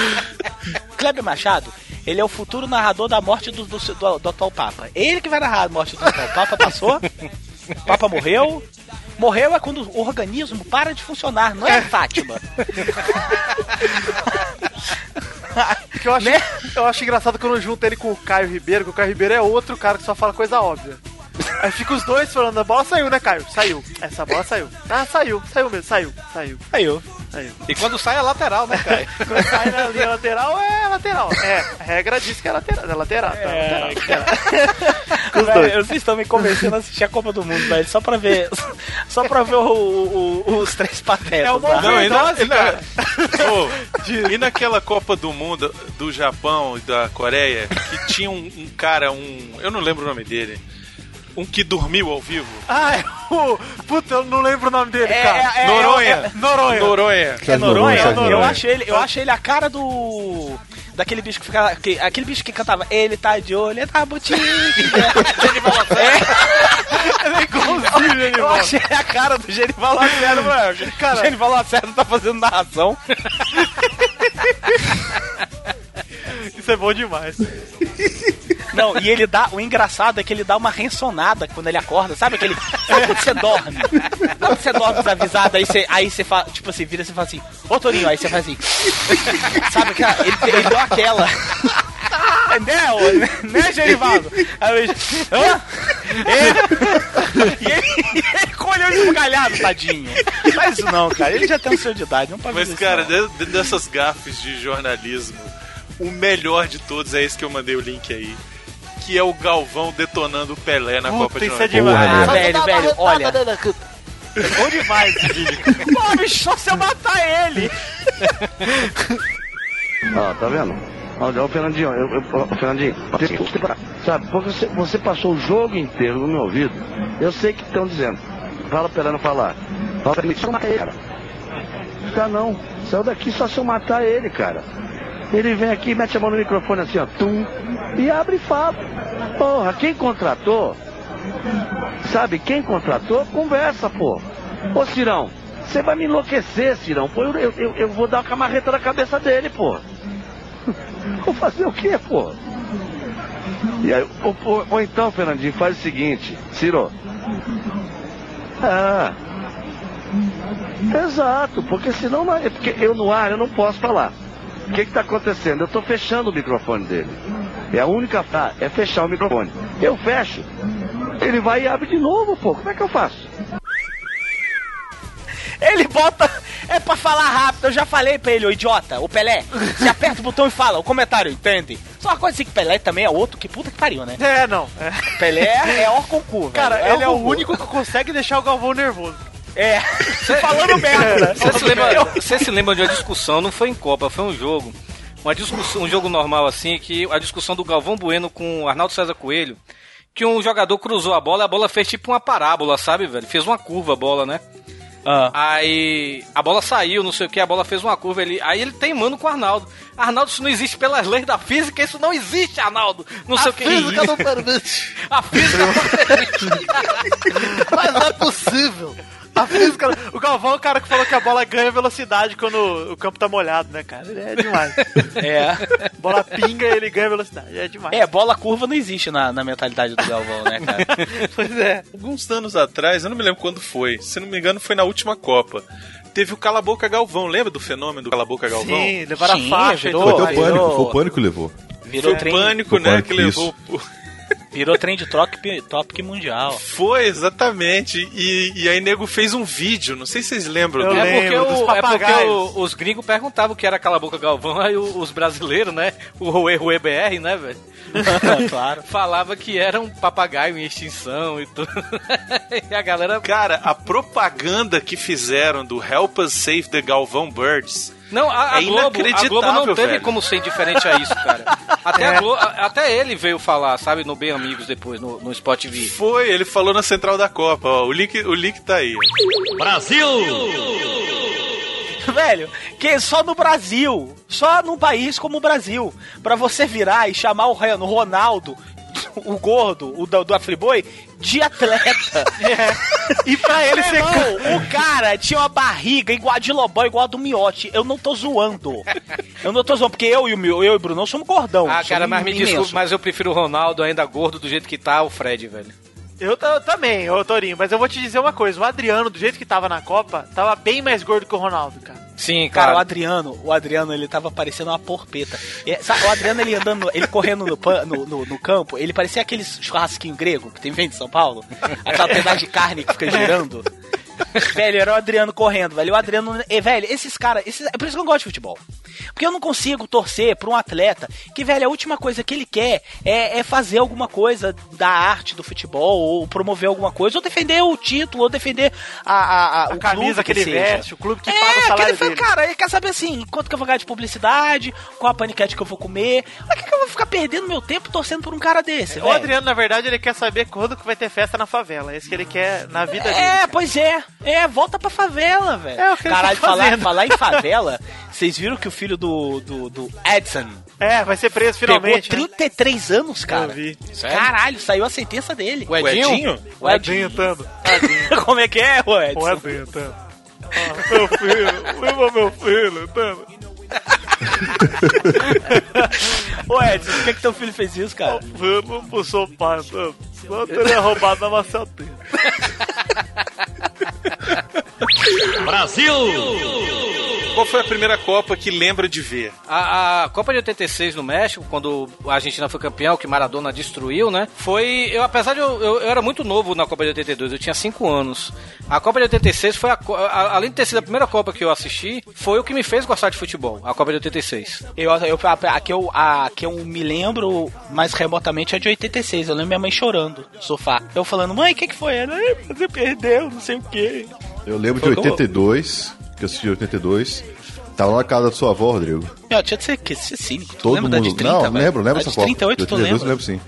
[SPEAKER 7] <laughs>
[SPEAKER 4] Kleber Machado, ele é o futuro narrador da morte do, do, do- do atual Papa. Ele que vai narrar a morte do atual Papa. Passou, o <laughs> Papa morreu. Morreu é quando o organismo para de funcionar, não é Fátima. <laughs>
[SPEAKER 7] Que eu acho, eu acho engraçado quando junta ele com o Caio Ribeiro, que o Caio Ribeiro é outro cara que só fala coisa óbvia. Aí fica os dois falando, a bola saiu, né, Caio? Saiu. Essa bola saiu. Ah, saiu, saiu mesmo, saiu, saiu.
[SPEAKER 4] Saiu.
[SPEAKER 7] Saiu.
[SPEAKER 9] E quando sai é lateral, né, cara? <laughs>
[SPEAKER 7] Quando sai na linha lateral, é lateral. É, a regra diz que é lateral. É lateral, tá,
[SPEAKER 4] É,
[SPEAKER 7] lateral. <laughs>
[SPEAKER 4] Velho, vocês estão me convencendo a assistir a Copa do Mundo, velho. Só pra ver. Só pra ver o- o- o- os três patetas.
[SPEAKER 7] É uma
[SPEAKER 4] lá.
[SPEAKER 6] Não, e, na, e, e naquela Copa do Mundo do Japão e da Coreia, que tinha um, um cara, um. Eu não lembro o nome dele. Um que dormiu ao vivo.
[SPEAKER 7] Ah, é o. Puta, eu não lembro o nome dele,
[SPEAKER 4] É,
[SPEAKER 7] cara.
[SPEAKER 4] é, é,
[SPEAKER 6] Noronha.
[SPEAKER 4] é, é,
[SPEAKER 7] Noronha.
[SPEAKER 6] Noronha.
[SPEAKER 4] É Noronha? Eu
[SPEAKER 2] Noronha.
[SPEAKER 4] acho ele, eu acho ele a cara do daquele bicho que fica, que, aquele bicho que cantava, ele tá de olho, <laughs> ele tá botinho. é. Eu achei a cara do Genival Lacerda, mano. Cara, Genival Lacerda tá fazendo narração. <laughs>
[SPEAKER 7] Isso é bom demais. <laughs>
[SPEAKER 4] Não, e ele dá, o engraçado é que ele dá uma rensonada quando ele acorda, sabe aquele, sabe quando você dorme? Quando você dorme desavisado, aí você, aí você fala, tipo assim, vira e você fala assim, ô Torinho, aí você faz assim, sabe, cara, ele, ele deu aquela. Né, ô, né, Genivaldo? Aí eu, hã? E ele, ele colheu esbugalhado, tadinho. Isso não, cara, ele já tem um seu de idade, não pode
[SPEAKER 6] Mas, cara,
[SPEAKER 4] isso, não.
[SPEAKER 6] de- de- dessas gafes de jornalismo, o melhor de todos é esse que eu mandei o link aí. Que é o Galvão detonando o Pelé na Copa de
[SPEAKER 7] isso é
[SPEAKER 6] 90.
[SPEAKER 7] demais.
[SPEAKER 4] Ah,
[SPEAKER 7] Só
[SPEAKER 4] velho, velho, olha.
[SPEAKER 7] É bom demais esse vídeo.
[SPEAKER 4] Pô, bicho, só se eu matar ele.
[SPEAKER 15] Ó, <laughs> tá vendo? Olha, ô Fernandinho, eu, eu, ô, Fernandinho, sabe, porque você, você passou o jogo inteiro no meu ouvido. Eu sei que estão dizendo. Fala pra ela não falar. Fala pra mim, só matar ele, cara. Tá não. Saiu daqui só se eu matar ele, cara. Ele vem aqui, mete a mão no microfone assim, ó, tum, e abre e fala. Porra, quem contratou, sabe, quem contratou, conversa, pô. Ô, Cirão, você vai me enlouquecer, Cirão. Pô, eu, eu, eu- vou dar uma camarreta na cabeça dele, pô. <laughs> Vou fazer o quê, pô? E aí, ou, ou- ou então, Fernandinho, faz o seguinte, Ciro. Ah. Exato, porque senão não- é porque eu no ar eu não posso falar. O que está acontecendo? Eu estou fechando o microfone dele. É a única frase, é fechar o microfone. Eu fecho. Ele vai e abre de novo, pô. Como é que eu faço?
[SPEAKER 4] Ele bota. É pra falar rápido, eu já falei pra ele, ô idiota, o Pelé. Você aperta o botão e fala, o comentário, entende? Só uma coisa assim que Pelé também é outro, que puta que pariu, né?
[SPEAKER 7] É, não. É.
[SPEAKER 4] Pelé é ó concurso.
[SPEAKER 7] Cara, ele é o único que consegue deixar o Galvão nervoso.
[SPEAKER 4] É, falando merda.
[SPEAKER 9] Você se, lembra, você se lembra de uma discussão, não foi em Copa, foi um jogo. Uma discussão, um jogo normal assim, que a discussão do Galvão Bueno com o Arnaldo César Coelho, que um jogador cruzou a bola, a bola fez tipo uma parábola, sabe, velho? Fez uma curva a bola, né? Aí a bola saiu, não sei o que, a bola fez uma curva ali. Aí ele teimando com o Arnaldo. Arnaldo, isso não existe pelas leis da física, isso não existe, Arnaldo. Não sei o que.
[SPEAKER 13] Física não <laughs> permite.
[SPEAKER 9] A física não permite. <laughs>
[SPEAKER 13] Mas não é possível.
[SPEAKER 7] A física. O Galvão é o cara que falou que a bola ganha velocidade quando o campo tá molhado, né, cara? Ele é demais.
[SPEAKER 4] É.
[SPEAKER 7] Bola pinga e ele ganha velocidade. É demais.
[SPEAKER 4] É, bola curva não existe na, na mentalidade do Galvão, né, cara? <laughs>
[SPEAKER 7] Pois é.
[SPEAKER 6] Alguns anos atrás, eu não me lembro quando foi, se não me engano foi na última Copa. Teve o Cala Boca Galvão, lembra do fenômeno do Cala Boca Galvão?
[SPEAKER 7] Sim, levaram
[SPEAKER 4] Sim,
[SPEAKER 7] a faixa
[SPEAKER 4] virou-
[SPEAKER 2] Foi o pânico,
[SPEAKER 4] virou-
[SPEAKER 2] foi o pânico que levou.
[SPEAKER 4] Virou
[SPEAKER 6] Foi o pânico, né,
[SPEAKER 2] Pânico,
[SPEAKER 6] que levou
[SPEAKER 2] isso.
[SPEAKER 4] Virou trend topic, topic mundial.
[SPEAKER 6] Foi, exatamente. E, e aí nego fez um vídeo, não sei se vocês lembram.
[SPEAKER 9] é
[SPEAKER 6] dele.
[SPEAKER 9] porque, o- é porque o- os gringos perguntavam o que era Cala a Boca Galvão, aí os brasileiros, né? O Rue Rue BR, né, velho? <laughs>
[SPEAKER 4] claro.
[SPEAKER 9] Falava que era um papagaio em extinção e tudo. <laughs> e a galera.
[SPEAKER 6] Cara, a propaganda que fizeram do Help Us Save the Galvão Birds.
[SPEAKER 9] Não, a, a
[SPEAKER 6] é
[SPEAKER 9] Globo, a Globo não teve
[SPEAKER 6] velho.
[SPEAKER 9] como ser indiferente a isso, cara. <laughs> Até, a
[SPEAKER 6] É.
[SPEAKER 9] Glo- a- até ele veio falar, sabe, no Bem Amigos depois, no, no Spot TV.
[SPEAKER 6] Foi, ele falou na central da Copa, ó. O link, o link tá aí.
[SPEAKER 14] Brasil!
[SPEAKER 4] Velho, que só no Brasil, só num país como o Brasil, pra você virar e chamar o Ronaldo, o gordo, o do, do Afriboi, de atleta. <laughs>
[SPEAKER 7] E pra ele ser.
[SPEAKER 4] Irmão, o cara tinha uma barriga igual a de Lobão, igual a do Miote. Eu não tô zoando. Eu não tô zoando, porque eu e o, meu, eu e o Bruno somos gordão.
[SPEAKER 9] Ah, cara, mas me
[SPEAKER 4] imenso.
[SPEAKER 9] desculpe, mas eu prefiro o Ronaldo ainda gordo do jeito que tá, o Fred, velho.
[SPEAKER 7] Eu, eu também, ô Torinho, mas eu vou te dizer uma coisa: o Adriano, do jeito que tava na Copa, tava bem mais gordo que o Ronaldo, cara.
[SPEAKER 9] Sim,
[SPEAKER 4] Cara,
[SPEAKER 9] cara.
[SPEAKER 4] o Adriano, o Adriano, ele tava parecendo uma porpeta. E, sabe, o Adriano, ele andando, ele correndo no, pan- no, no- no campo, ele parecia aqueles churrasquinho grego que tem vende em São Paulo. Aquela pedaço de carne que fica girando. <laughs> velho, era o Adriano correndo, velho. O Adriano, e, velho, esses caras, esses, é por isso que eu não gosto de futebol. Porque eu não consigo torcer pra um atleta que, velho, a última coisa que ele quer é, é fazer alguma coisa da arte do futebol, ou promover alguma coisa, ou defender o título, ou defender a, a, a, o
[SPEAKER 7] camisa
[SPEAKER 4] clube
[SPEAKER 7] que ele
[SPEAKER 4] seja.
[SPEAKER 7] veste, o clube que
[SPEAKER 4] é,
[SPEAKER 7] paga o
[SPEAKER 4] que
[SPEAKER 7] salário
[SPEAKER 4] ele fala,
[SPEAKER 7] dele.
[SPEAKER 4] Cara, ele quer saber assim, quanto que eu vou ganhar de publicidade, qual a paniquete que eu vou comer. Mas que, que eu vou ficar perdendo meu tempo torcendo por um cara desse,
[SPEAKER 7] O
[SPEAKER 4] velho?
[SPEAKER 7] Adriano, na verdade, ele quer saber quando que vai ter festa na favela. É isso que ele quer na vida dele.
[SPEAKER 4] É, pois é. É, volta pra favela, velho.
[SPEAKER 7] É, o que ele
[SPEAKER 4] Caralho,
[SPEAKER 7] tá
[SPEAKER 4] falar, falar em <laughs> favela, vocês viram que o filho do, do, do Edson
[SPEAKER 7] É, vai ser preso
[SPEAKER 4] pegou
[SPEAKER 7] finalmente. né?
[SPEAKER 4] 33 anos, cara.
[SPEAKER 7] Eu vi.
[SPEAKER 9] Sério?
[SPEAKER 4] Caralho, saiu a sentença dele.
[SPEAKER 9] O Edinho?
[SPEAKER 6] O Edinho?
[SPEAKER 7] O Edinho, Tando. <laughs>
[SPEAKER 4] Como é que é, o Edson?
[SPEAKER 7] O Edinho, Tando. Ah, meu filho, viva meu filho, Tando. <laughs>
[SPEAKER 4] Ô, Edson, por que, que teu filho fez isso, cara?
[SPEAKER 7] Eu não puxou o pai, Tando. Senão eu teria roubado na maceteira. <laughs>
[SPEAKER 14] Brasil!
[SPEAKER 6] Qual foi a primeira Copa que lembra de ver?
[SPEAKER 9] A, a Copa de 86 no México, quando a Argentina foi campeão, que Maradona destruiu, né? Foi. Eu, apesar de eu, eu, eu era muito novo na Copa de 82, eu tinha 5 anos. A Copa de 86 foi a, a- Além de ter sido a primeira Copa que eu assisti, foi o que me fez gostar de futebol, a Copa de 86.
[SPEAKER 4] Eu, eu, a, que eu, a que eu me lembro mais remotamente é de 86. Eu lembro minha mãe chorando no sofá. Eu falando, mãe, o que, que foi? Ela, "Ai, você perdeu, não sei o quê.
[SPEAKER 2] Eu lembro de
[SPEAKER 4] Foi como-
[SPEAKER 2] 82, que eu assisti 82. Tava na casa da sua avó, Rodrigo.
[SPEAKER 4] Meu, tinha de ser, que, ser cínico. Tu
[SPEAKER 2] Todo
[SPEAKER 4] lembra
[SPEAKER 2] mundo.
[SPEAKER 4] da de 30?
[SPEAKER 2] não,
[SPEAKER 4] velho?
[SPEAKER 2] lembro, lembro
[SPEAKER 4] a
[SPEAKER 2] essa
[SPEAKER 4] de
[SPEAKER 2] Copa.
[SPEAKER 4] 38
[SPEAKER 2] De
[SPEAKER 4] tu
[SPEAKER 2] 82
[SPEAKER 4] lembra?
[SPEAKER 2] eu lembro sim.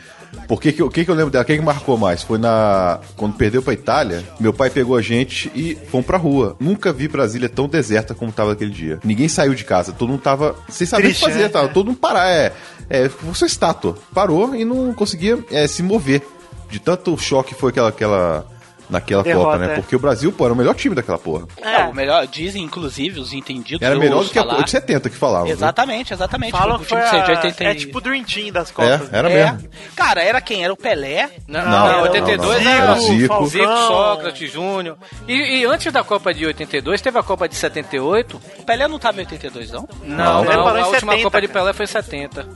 [SPEAKER 2] Por que que, o que que eu lembro dela? Quem que marcou mais? Foi na. Quando perdeu pra Itália, meu pai pegou a gente e fomos pra rua. Nunca vi Brasília tão deserta como tava aquele dia. Ninguém saiu de casa, todo mundo tava sem saber o que fazer,
[SPEAKER 7] né?
[SPEAKER 2] tava todo mundo parar. É, é, fosse estátua. Parou e não conseguia é, se mover. De tanto choque foi aquela. aquela naquela
[SPEAKER 4] Derrota,
[SPEAKER 2] Copa, né?
[SPEAKER 4] é.
[SPEAKER 2] Porque o Brasil, pô, era o melhor time daquela porra.
[SPEAKER 4] É, o melhor, dizem inclusive os entendidos.
[SPEAKER 2] Era
[SPEAKER 4] eu
[SPEAKER 2] melhor do que a
[SPEAKER 4] falar.
[SPEAKER 2] porra de 70 que falavam. viu?
[SPEAKER 4] Exatamente, exatamente.
[SPEAKER 7] Falam
[SPEAKER 4] O
[SPEAKER 7] que
[SPEAKER 4] time
[SPEAKER 7] foi
[SPEAKER 4] de
[SPEAKER 7] a-
[SPEAKER 4] 80 e-
[SPEAKER 7] é tipo o Dream Team das Copas.
[SPEAKER 2] É, era
[SPEAKER 4] É.
[SPEAKER 2] mesmo.
[SPEAKER 4] Cara, era quem? Era o Pelé?
[SPEAKER 9] Não,
[SPEAKER 2] Não,
[SPEAKER 9] não,
[SPEAKER 2] não,
[SPEAKER 9] 82
[SPEAKER 2] não, não.
[SPEAKER 9] era o
[SPEAKER 2] Zico.
[SPEAKER 9] Zico. Sócrates, Júnior. E, e antes da Copa de 82, teve a Copa de 78.
[SPEAKER 4] O Pelé não tava em 82, não?
[SPEAKER 9] Não,
[SPEAKER 7] Não,
[SPEAKER 9] não, a última
[SPEAKER 7] 70,
[SPEAKER 9] Copa de
[SPEAKER 7] cara.
[SPEAKER 9] Pelé foi em 70.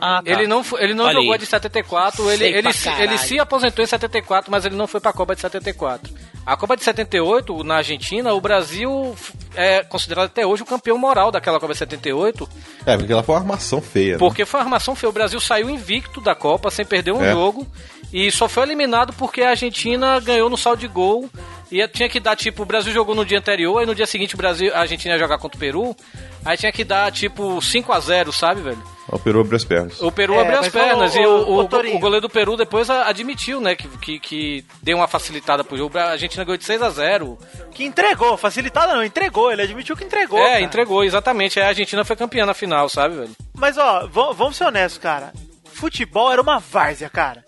[SPEAKER 4] Ah, tá.
[SPEAKER 9] Ele não, foi- ele não
[SPEAKER 4] Olha
[SPEAKER 9] jogou
[SPEAKER 4] aí.
[SPEAKER 9] a de 74, ele, ele, se- ele se aposentou em 74, mas ele não foi pra Copa de 74. A Copa de 78, na Argentina, o Brasil é considerado até hoje o campeão moral daquela Copa de 78,
[SPEAKER 2] É, porque ela foi uma armação feia. né?
[SPEAKER 9] porque foi uma armação feia. O Brasil saiu invicto da Copa, sem perder um
[SPEAKER 2] É.
[SPEAKER 9] jogo, e só foi eliminado porque a Argentina ganhou no saldo de gol. E tinha que dar, tipo, o Brasil jogou no dia anterior, aí no dia seguinte o Brasil, a Argentina ia jogar contra o Peru, aí tinha que dar, tipo, 5 a 0 sabe, velho?
[SPEAKER 2] O Peru abriu as pernas.
[SPEAKER 9] O Peru
[SPEAKER 7] É,
[SPEAKER 9] abriu as pernas
[SPEAKER 7] o-
[SPEAKER 9] e
[SPEAKER 7] o-
[SPEAKER 9] o, o, goleiro do Peru depois admitiu, né, que, que, que deu uma facilitada pro jogo. A Argentina ganhou de 6 a 0
[SPEAKER 7] Que entregou, facilitada não, entregou. Ele admitiu que entregou.
[SPEAKER 9] É,
[SPEAKER 7] cara.
[SPEAKER 9] entregou, exatamente. Aí a Argentina foi campeã na final, sabe, velho?
[SPEAKER 7] Mas ó, vamos ser honestos, cara. Futebol era uma várzea, cara.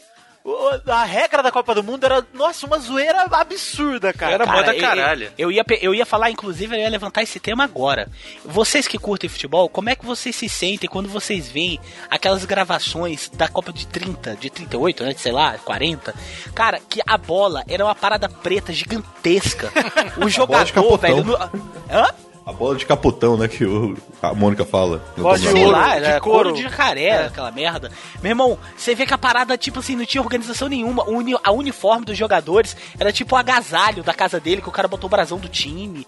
[SPEAKER 7] A regra da Copa do Mundo era, nossa, uma zoeira absurda, cara.
[SPEAKER 6] Era
[SPEAKER 4] Cara,
[SPEAKER 6] moda caralho.
[SPEAKER 4] Eu, eu ia, eu ia falar, inclusive, eu ia levantar esse tema agora. Vocês que curtem futebol, como é que vocês se sentem quando vocês veem aquelas gravações da Copa de 30, de 38, né? Sei lá, 40? Cara, que a bola era uma parada preta gigantesca. <laughs> O
[SPEAKER 2] bola
[SPEAKER 4] jogador, velho. no- Hã?
[SPEAKER 2] A bola de capotão, né, que o, a Mônica fala. Tom
[SPEAKER 4] sei
[SPEAKER 2] Brady.
[SPEAKER 4] lá,
[SPEAKER 7] de
[SPEAKER 4] couro
[SPEAKER 7] couro.
[SPEAKER 4] de jacaré, aquela merda. Meu irmão, você vê que a parada, tipo assim, não tinha organização nenhuma. O uni- a uniforme dos jogadores era tipo o agasalho da casa dele, que o cara botou o brasão do time.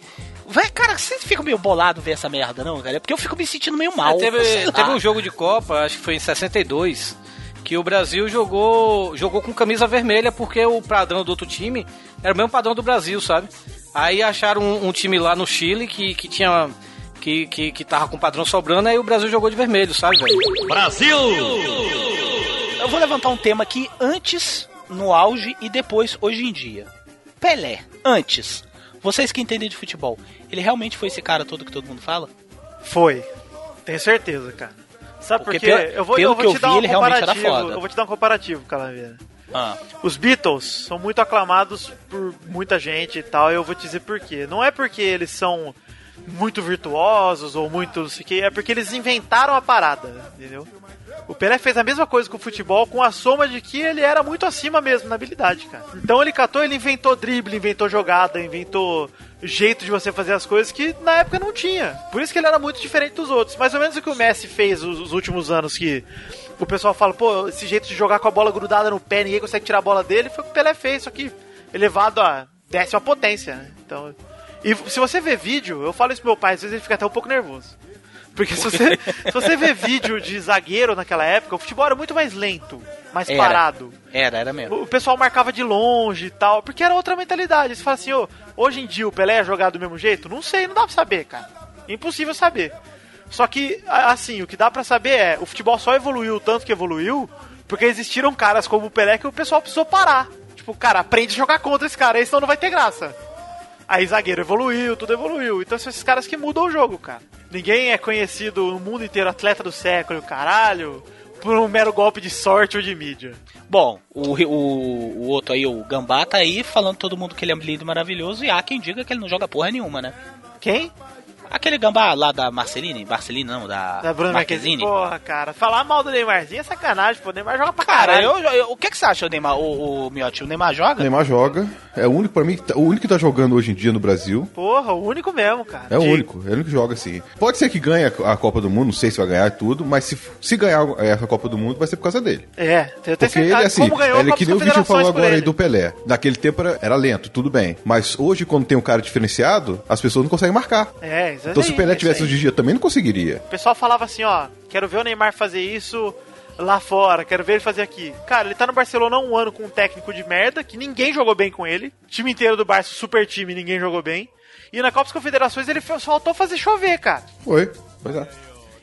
[SPEAKER 4] Vai, cara, vocês ficam meio bolado ver essa merda, não, cara? É porque eu fico me sentindo meio mal.
[SPEAKER 9] É, teve, teve um jogo de Copa, acho que foi em 62, que o Brasil jogou jogou com camisa vermelha porque o padrão do outro time era o mesmo padrão do Brasil, sabe? Aí acharam um, um time lá no Chile que, que tinha. Que, que, que tava com padrão sobrando, aí o Brasil jogou de vermelho, sabe, velho?
[SPEAKER 14] Brasil!
[SPEAKER 4] Eu vou levantar um tema aqui antes, no auge e depois, hoje em dia. Pelé, antes. Vocês que entendem de futebol, ele realmente foi esse cara todo que todo mundo fala?
[SPEAKER 7] Foi. Tenho certeza, cara. Sabe por quê?
[SPEAKER 4] pelo-
[SPEAKER 7] eu vou,
[SPEAKER 4] pelo
[SPEAKER 7] eu vou
[SPEAKER 4] que
[SPEAKER 7] te
[SPEAKER 4] eu
[SPEAKER 7] dar
[SPEAKER 4] vi,
[SPEAKER 7] um
[SPEAKER 4] ele realmente era foda.
[SPEAKER 7] Eu vou te dar um comparativo, Calaveira.
[SPEAKER 4] Ah.
[SPEAKER 7] Os Beatles são muito aclamados por muita gente e tal, e eu vou te dizer por quê. Não é porque eles são muito virtuosos ou muito não sei o que, é porque eles inventaram a parada, entendeu? O Pelé fez a mesma coisa com o futebol, com a soma de que ele era muito acima mesmo na habilidade, cara. Então ele catou, ele inventou drible, inventou jogada, inventou jeito de você fazer as coisas que na época não tinha. Por isso que ele era muito diferente dos outros. Mais ou menos o que o Messi fez os, os últimos anos, que o pessoal fala, pô, esse jeito de jogar com a bola grudada no pé, ninguém consegue tirar a bola dele, foi o que o Pelé fez, só que elevado a décima potência, né? Então. E se você vê vídeo, eu falo isso pro meu pai, às vezes ele fica até um pouco nervoso. Porque se você, <laughs> se você vê vídeo de zagueiro naquela época, o futebol era muito mais lento, mais
[SPEAKER 4] Era.
[SPEAKER 7] parado.
[SPEAKER 4] Era, era mesmo.
[SPEAKER 7] O pessoal marcava de longe e tal, porque era outra mentalidade. Você fala assim, ô, hoje em dia o Pelé é jogado do mesmo jeito? Não sei, não dá pra saber, cara. Impossível saber. Só que, assim, o que dá pra saber é, o futebol só evoluiu o tanto que evoluiu, porque existiram caras como o Pelé que o pessoal precisou parar. Tipo, cara, aprende a jogar contra esse cara, aí senão não vai ter graça. Aí zagueiro evoluiu, tudo evoluiu. Então são esses caras que mudam o jogo, cara. Ninguém é conhecido no mundo inteiro atleta do século, caralho, por um mero golpe de sorte ou de mídia.
[SPEAKER 4] Bom, o, o, o outro aí, o Gambá, tá aí falando todo mundo que ele é lindo e maravilhoso, e há quem diga que ele não joga porra nenhuma, né?
[SPEAKER 7] Quem?
[SPEAKER 4] Aquele Gambá lá da Marceline, Marcelino não, da,
[SPEAKER 7] Da Bruna
[SPEAKER 4] Marquezine.
[SPEAKER 7] Porra, cara. Falar mal do Neymarzinho é sacanagem, pô. O Neymar joga pra
[SPEAKER 4] Cara,
[SPEAKER 7] caralho.
[SPEAKER 4] eu, eu- o que, que você acha, o Neymar, o, o Miotti? O Neymar
[SPEAKER 2] O
[SPEAKER 4] joga?
[SPEAKER 2] Neymar joga. É o único, pra mim, que tá- o único que tá jogando hoje em dia no Brasil.
[SPEAKER 7] Porra, o único mesmo, cara.
[SPEAKER 2] É o
[SPEAKER 7] De-
[SPEAKER 2] único, é o único que joga assim. Pode ser que ganhe a Copa do Mundo, não sei se vai ganhar tudo, mas se, se ganhar é, a Copa do Mundo vai ser por causa dele.
[SPEAKER 7] É, eu tenho
[SPEAKER 2] Porque
[SPEAKER 7] certeza.
[SPEAKER 2] ele, assim, ele é que
[SPEAKER 7] Copa
[SPEAKER 2] nem o Vitinho falou agora aí
[SPEAKER 7] ele.
[SPEAKER 2] do Pelé. Naquele tempo era, era lento, tudo bem. Mas hoje, quando tem um cara diferenciado, as pessoas não conseguem marcar.
[SPEAKER 7] É, isso
[SPEAKER 2] Então, se o Pelé
[SPEAKER 7] é
[SPEAKER 2] tivesse hoje em dia, também não conseguiria.
[SPEAKER 7] O pessoal falava assim, ó, quero ver o Neymar fazer isso lá fora, quero ver ele fazer aqui. Cara, ele tá no Barcelona há um ano com um técnico de merda, que ninguém jogou bem com ele. O time inteiro do Barça, super time, ninguém jogou bem. E na Copa das Confederações ele fe- faltou fazer chover, cara.
[SPEAKER 2] Foi, pois é.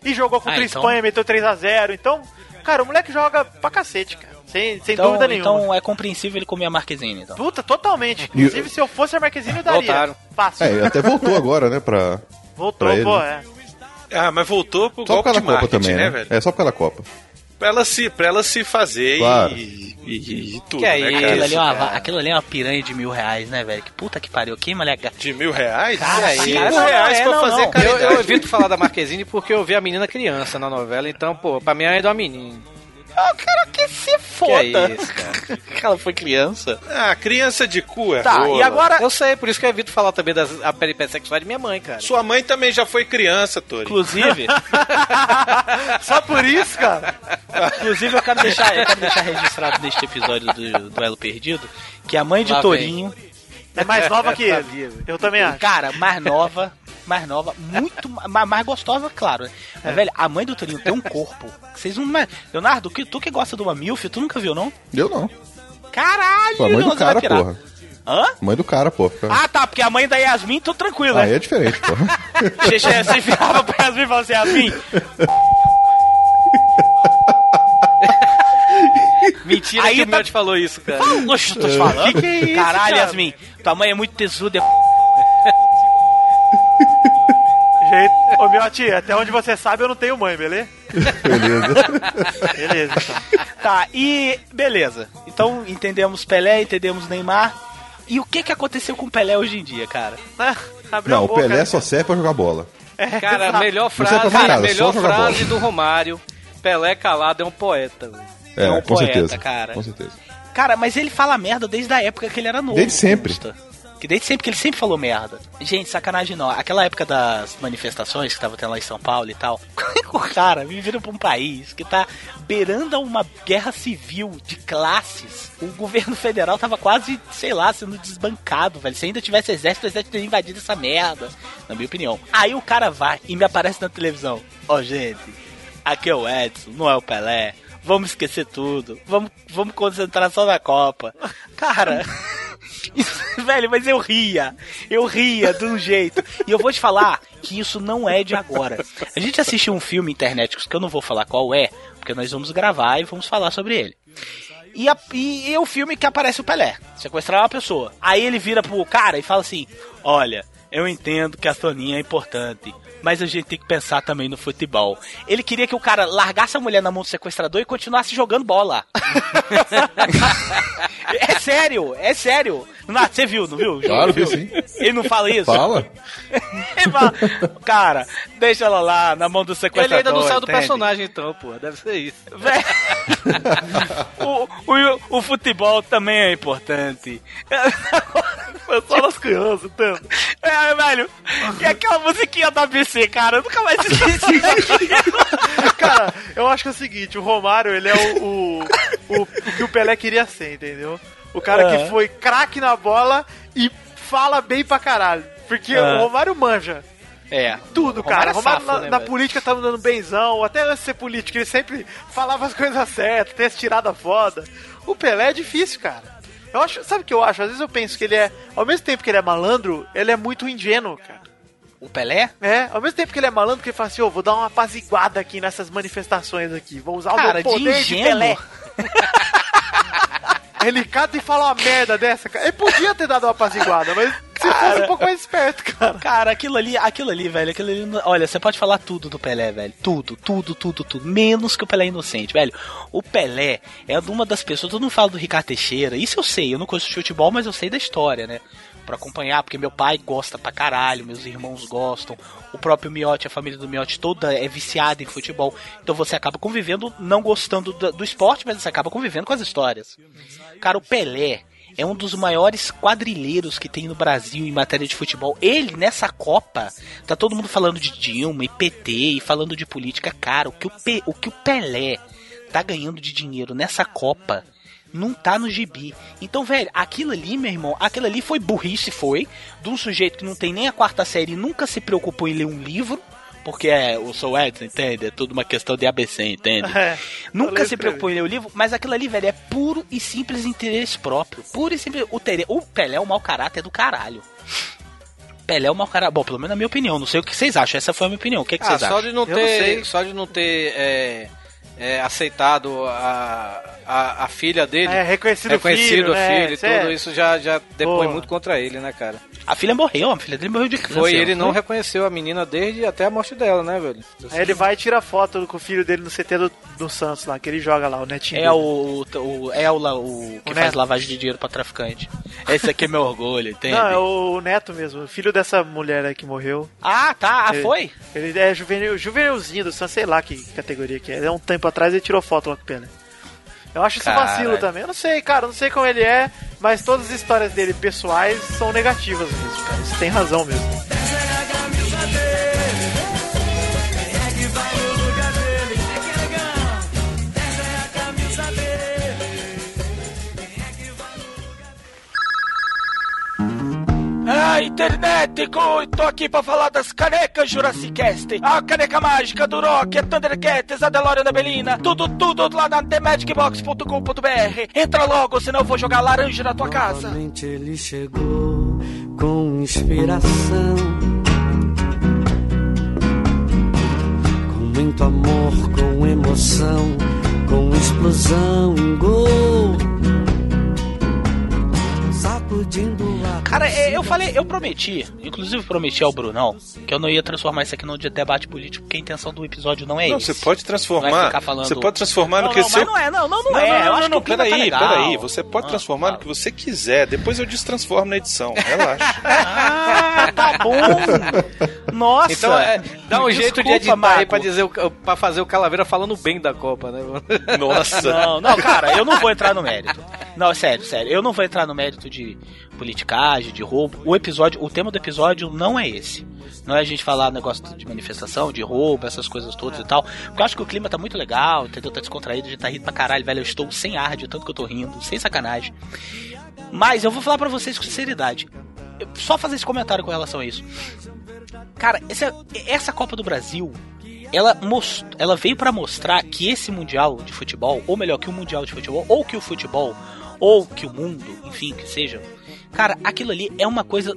[SPEAKER 7] E jogou contra
[SPEAKER 4] Ah,
[SPEAKER 7] a
[SPEAKER 4] então-
[SPEAKER 7] Espanha, meteu 3x0. Então, cara, o moleque joga pra cacete, cara. Sem, sem
[SPEAKER 4] então,
[SPEAKER 7] dúvida nenhuma.
[SPEAKER 4] Então é compreensível ele comer a Marquezine, então.
[SPEAKER 7] Puta, totalmente. Inclusive, se eu fosse a Marquezine, eu daria.
[SPEAKER 9] Voltaram.
[SPEAKER 7] Fácil.
[SPEAKER 2] É, até voltou agora, né, pra...
[SPEAKER 7] Voltou,
[SPEAKER 2] pra ele,
[SPEAKER 7] pô,
[SPEAKER 2] né?
[SPEAKER 7] é.
[SPEAKER 6] Ah, mas voltou pro
[SPEAKER 2] Só
[SPEAKER 6] golpe de
[SPEAKER 2] Copa
[SPEAKER 6] marketing,
[SPEAKER 2] também,
[SPEAKER 6] né,
[SPEAKER 2] né?
[SPEAKER 6] velho?
[SPEAKER 2] É, só da Copa.
[SPEAKER 6] Pra ela se, pra ela se fazer
[SPEAKER 2] Claro.
[SPEAKER 6] e, e, e tudo,
[SPEAKER 9] Que é
[SPEAKER 6] né,
[SPEAKER 9] isso,
[SPEAKER 6] cara?
[SPEAKER 4] Aquilo ali, é uma, aquilo ali é uma piranha de mil reais, né, velho? Que puta que pariu. Que moleque.
[SPEAKER 6] De mil reais?
[SPEAKER 4] Cara, cara,
[SPEAKER 6] Mil
[SPEAKER 4] não,
[SPEAKER 6] reais
[SPEAKER 4] é,
[SPEAKER 6] pra
[SPEAKER 4] não,
[SPEAKER 6] fazer
[SPEAKER 4] não.
[SPEAKER 6] caridade.
[SPEAKER 9] Eu, eu evito falar da Marquezine porque eu vi a menina criança na novela, então, pô, pra mim ela é uma menina.
[SPEAKER 4] Ah, cara, que se
[SPEAKER 9] Que
[SPEAKER 4] foda.
[SPEAKER 9] é isso, cara? <laughs>
[SPEAKER 4] Ela foi criança.
[SPEAKER 6] Ah, criança de cu é
[SPEAKER 4] Tá,
[SPEAKER 6] rola.
[SPEAKER 4] e agora,
[SPEAKER 9] Eu sei, por isso que eu evito falar também das a peripécia sexual de minha mãe, cara.
[SPEAKER 6] Sua mãe também já foi criança, Tori.
[SPEAKER 4] inclusive, <laughs>
[SPEAKER 7] Só por isso, cara.
[SPEAKER 4] inclusive eu quero deixar, eu quero deixar registrado neste episódio do Duelo Perdido que a mãe de
[SPEAKER 9] Lá
[SPEAKER 4] Torinho
[SPEAKER 7] É mais nova <laughs> que ele. Eu também acho.
[SPEAKER 4] Cara, mais nova, mais nova, muito ma- mais gostosa, claro. né? Mas, velho, a mãe do Torinho tem um corpo. Vocês não. Leonardo, tu que gosta de uma MILF, tu nunca viu, não?
[SPEAKER 2] Eu não.
[SPEAKER 4] Caralho,
[SPEAKER 2] Pô, a mãe do cara, porra.
[SPEAKER 4] Hã?
[SPEAKER 2] Mãe do cara, pô.
[SPEAKER 4] Ah, tá, porque a mãe da Yasmin, tô tranquilo,
[SPEAKER 2] Aí
[SPEAKER 4] né?
[SPEAKER 2] é diferente, pô. <laughs>
[SPEAKER 4] Você virava pra Yasmin e falava assim, Yasmin, <laughs>
[SPEAKER 9] Mentira
[SPEAKER 4] Aí
[SPEAKER 9] que o
[SPEAKER 4] tá-
[SPEAKER 9] Miotti falou isso, cara.
[SPEAKER 4] fala, oxe, tô te falando.
[SPEAKER 7] Que que é isso,
[SPEAKER 4] Caralho,
[SPEAKER 7] cara?
[SPEAKER 4] Yasmin, tua mãe é muito tesuda.
[SPEAKER 7] Jeito. Ô, Miotti, até onde você sabe eu não tenho mãe, beleza?
[SPEAKER 2] Beleza. <laughs>
[SPEAKER 7] Beleza, então.
[SPEAKER 4] Tá, e beleza. Então entendemos Pelé, entendemos Neymar. E o que que aconteceu com o Pelé hoje em dia, cara?
[SPEAKER 7] Ah, <laughs> abriu
[SPEAKER 2] Não, o
[SPEAKER 7] boca,
[SPEAKER 2] Pelé
[SPEAKER 7] né?
[SPEAKER 2] só serve pra jogar bola.
[SPEAKER 7] É,
[SPEAKER 9] Cara, melhor frase,
[SPEAKER 2] nada,
[SPEAKER 9] melhor frase
[SPEAKER 2] bola.
[SPEAKER 9] do Romário, Pelé calado é um poeta. velho.
[SPEAKER 2] É,
[SPEAKER 4] um
[SPEAKER 2] com
[SPEAKER 4] poeta,
[SPEAKER 2] certeza.
[SPEAKER 4] cara.
[SPEAKER 2] Com certeza.
[SPEAKER 4] Cara, mas ele fala merda desde a época que ele era novo.
[SPEAKER 2] Desde sempre.
[SPEAKER 4] Que desde sempre que ele sempre falou merda. Gente, sacanagem não. Aquela época das manifestações que tava tendo lá em São Paulo e tal. <laughs> o cara me vira pra um país que tá beirando a uma guerra civil de classes. O governo federal tava quase, sei lá, sendo desbancado, velho. Se ainda tivesse exército, o exército teria invadido essa merda. Na minha opinião. Aí o cara vai e me aparece na televisão. Ó, gente, aqui é o Edson, não é o Pelé. Vamos esquecer tudo. Vamos, vamos concentrar só na Copa. Cara. <laughs> Isso, velho, mas eu ria. Eu ria de um jeito. E eu vou te falar que isso não é de agora. A gente assistiu um filme internet que eu não vou falar qual é, porque nós vamos gravar e vamos falar sobre ele. E, a, e, e é o filme que aparece o Pelé, sequestrar uma pessoa. Aí ele vira pro cara e fala assim: Olha, eu entendo que a Soninha é importante, mas a gente tem que pensar também no futebol. Ele queria que o cara largasse a mulher na mão do sequestrador e continuasse jogando bola. <laughs> é sério, é sério. Nath, você viu, não viu?
[SPEAKER 2] Claro,
[SPEAKER 4] viu?
[SPEAKER 2] sim.
[SPEAKER 4] Ele não fala isso?
[SPEAKER 2] Fala. <laughs>
[SPEAKER 4] Ele fala, cara, deixa ela lá na mão do
[SPEAKER 9] Ele
[SPEAKER 4] sequestrador.
[SPEAKER 9] ainda não saiu do
[SPEAKER 4] entende?
[SPEAKER 9] personagem, então, pô. Deve ser isso.
[SPEAKER 4] o, o, o futebol também é importante. Foi só nas crianças, tanto. É, velho, que é aquela musiquinha da ABC, cara. Eu nunca mais <laughs> esqueci
[SPEAKER 7] Cara, eu acho que é o seguinte, o Romário, ele é o, o, o, o que o Pelé queria ser, entendeu? O cara
[SPEAKER 4] É.
[SPEAKER 7] que foi craque na bola e fala bem pra caralho. Porque
[SPEAKER 4] É.
[SPEAKER 7] o Romário manja.
[SPEAKER 4] É.
[SPEAKER 7] Tudo, cara.
[SPEAKER 4] Romário é
[SPEAKER 7] Romário
[SPEAKER 4] safo,
[SPEAKER 7] na,
[SPEAKER 4] né,
[SPEAKER 7] na política tava dando benzão, até antes de ser político, ele sempre falava as coisas certas, tem essa tirada foda. O Pelé é difícil, cara. Eu acho, sabe o que eu acho? Às vezes eu penso que ele é, ao mesmo tempo que ele é malandro, ele é muito ingênuo, cara.
[SPEAKER 4] O Pelé?
[SPEAKER 7] É, ao mesmo tempo que ele é malandro, que ele fala assim, ô, vou dar uma apaziguada aqui nessas manifestações aqui, vou usar
[SPEAKER 4] Cara,
[SPEAKER 7] o meu poder
[SPEAKER 4] de
[SPEAKER 7] de,
[SPEAKER 4] ingênuo.
[SPEAKER 7] Pelé. <laughs> ele cata e fala uma merda dessa, cara. Ele podia ter dado uma apaziguada, mas se fosse um pouco mais esperto, cara.
[SPEAKER 4] Cara, aquilo ali, aquilo ali, velho, aquilo ali. Olha, você pode falar tudo do Pelé, velho. Tudo, tudo, tudo, tudo. Menos que o Pelé é inocente, velho. O Pelé é uma das pessoas. Todo mundo fala do Ricardo Teixeira. Isso eu sei. Eu não conheço futebol, mas eu sei da história, né? Pra acompanhar, porque meu pai gosta pra caralho, meus irmãos gostam, o próprio Miotti, a família do Miotti toda é viciada em futebol. Então você acaba convivendo, não gostando do, do esporte, mas você acaba convivendo com as histórias. Cara, o Pelé é um dos maiores quadrilheiros que tem no Brasil em matéria de futebol. Ele, nessa Copa, tá todo mundo falando de Dilma e PT e falando de política. Cara, o que o, Pe- o, que o Pelé tá ganhando de dinheiro nessa Copa não tá no gibi. Então, velho, aquilo ali, meu irmão, aquilo ali foi burrice, foi, de um sujeito que não tem nem a quarta série e nunca se preocupou em ler um livro. Porque é, eu sou Edson, entende? É tudo uma questão de ABC, entende? <laughs>
[SPEAKER 7] É,
[SPEAKER 4] Nunca se preocupou em ler o livro, mas aquilo ali, velho, é puro e simples interesse próprio. Puro e simples. O, tere- o Pelé é o mau caráter do caralho. Pelé é o mau caráter. Bom, pelo menos na minha opinião. Não sei o que vocês acham. Essa foi a minha opinião. O que, que
[SPEAKER 9] Ah,
[SPEAKER 4] vocês
[SPEAKER 9] só
[SPEAKER 4] acham?
[SPEAKER 9] de não ter, só de não ter é, é, aceitado a, a, a filha dele,
[SPEAKER 7] É, reconhecido o
[SPEAKER 9] reconhecido
[SPEAKER 7] filho,
[SPEAKER 9] a
[SPEAKER 7] né?
[SPEAKER 9] filha e
[SPEAKER 7] Isso
[SPEAKER 9] tudo
[SPEAKER 7] é-
[SPEAKER 9] isso já, já depõe
[SPEAKER 7] Pô.
[SPEAKER 9] muito contra ele, né, cara?
[SPEAKER 4] A filha morreu, a filha dele morreu de câncer.
[SPEAKER 9] Foi, ele não
[SPEAKER 4] foi?
[SPEAKER 9] reconheceu a menina desde até a morte dela, né, velho?
[SPEAKER 7] Aí ele vai e tira foto com o filho dele no CT do, do Santos lá, que ele joga lá, o netinho.
[SPEAKER 4] É
[SPEAKER 7] dele.
[SPEAKER 4] o, o, é o, o que
[SPEAKER 7] O
[SPEAKER 4] faz
[SPEAKER 7] Neto.
[SPEAKER 4] lavagem de dinheiro pra traficante. Esse aqui é meu orgulho, entende?
[SPEAKER 7] Não, é o neto mesmo, o filho dessa mulher aí que morreu.
[SPEAKER 4] Ah, tá, ah,
[SPEAKER 7] Ele-
[SPEAKER 4] foi?
[SPEAKER 7] Ele é juvenil, juvenilzinho do Santos, sei lá que categoria que é. É um tempo atrás ele tirou foto lá com o Pelé. Eu acho isso vacilo também. Eu não sei, cara, eu não sei como ele é, mas todas as histórias dele pessoais são negativas mesmo, cara. Isso tem razão mesmo.
[SPEAKER 4] Ah, internet, tô aqui pra falar das canecas Jurassic Cast. A caneca mágica do Rock, a Thundercats, a DeLorean da Belina. Tudo, tudo lá na TheMagicBox.com.br. Entra logo, senão eu vou jogar laranja na tua casa.
[SPEAKER 18] Finalmente ele chegou com inspiração, com muito amor, com emoção, com explosão, um gol, sacudindo
[SPEAKER 4] Cara, é, eu falei, eu prometi, inclusive prometi ao Brunão, que eu não ia transformar isso aqui num de debate político, porque a intenção do episódio não é
[SPEAKER 6] Não,
[SPEAKER 4] esse.
[SPEAKER 6] você pode
[SPEAKER 4] Vai
[SPEAKER 6] transformar.
[SPEAKER 4] falando-
[SPEAKER 6] Você pode transformar
[SPEAKER 4] Não,
[SPEAKER 6] no que
[SPEAKER 4] não,
[SPEAKER 6] seu.
[SPEAKER 4] mas não é, não, não, não,
[SPEAKER 6] não,
[SPEAKER 4] é.
[SPEAKER 6] Não,
[SPEAKER 4] eu
[SPEAKER 6] não,
[SPEAKER 4] acho
[SPEAKER 6] não,
[SPEAKER 4] que
[SPEAKER 6] peraí,
[SPEAKER 4] tá
[SPEAKER 6] peraí. Você pode transformar no que você quiser. Depois eu destransformo na edição. Relaxa. <laughs>
[SPEAKER 4] Ah, tá bom. Nossa.
[SPEAKER 9] Então, é, dá um jeito de editar aí
[SPEAKER 4] Marco.
[SPEAKER 9] pra, dizer, o- pra fazer o Calaveira falando bem da Copa, né?
[SPEAKER 4] Não, não, cara, eu não vou entrar no mérito. Não, é sério, sério. Eu não vou entrar no mérito de politicagem, de roubo. O episódio, o tema do episódio não é esse. Não é a gente falar negócio de manifestação, de roubo, essas coisas todas e tal. Porque eu acho que o clima tá muito legal, entendeu? Tá descontraído, a gente tá rindo pra caralho, velho. Eu estou sem ar de tanto que eu tô rindo, sem sacanagem. Mas eu vou falar pra vocês com sinceridade. Eu- só fazer esse comentário com relação a isso. Cara, essa, essa Copa do Brasil, ela, most, ela veio pra mostrar que esse Mundial de Futebol, ou melhor, que o Mundial de Futebol, ou que o futebol, ou que o mundo, enfim, que seja, cara, aquilo ali é uma coisa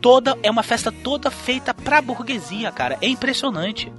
[SPEAKER 4] toda, é uma festa toda feita pra burguesia, cara. É impressionante.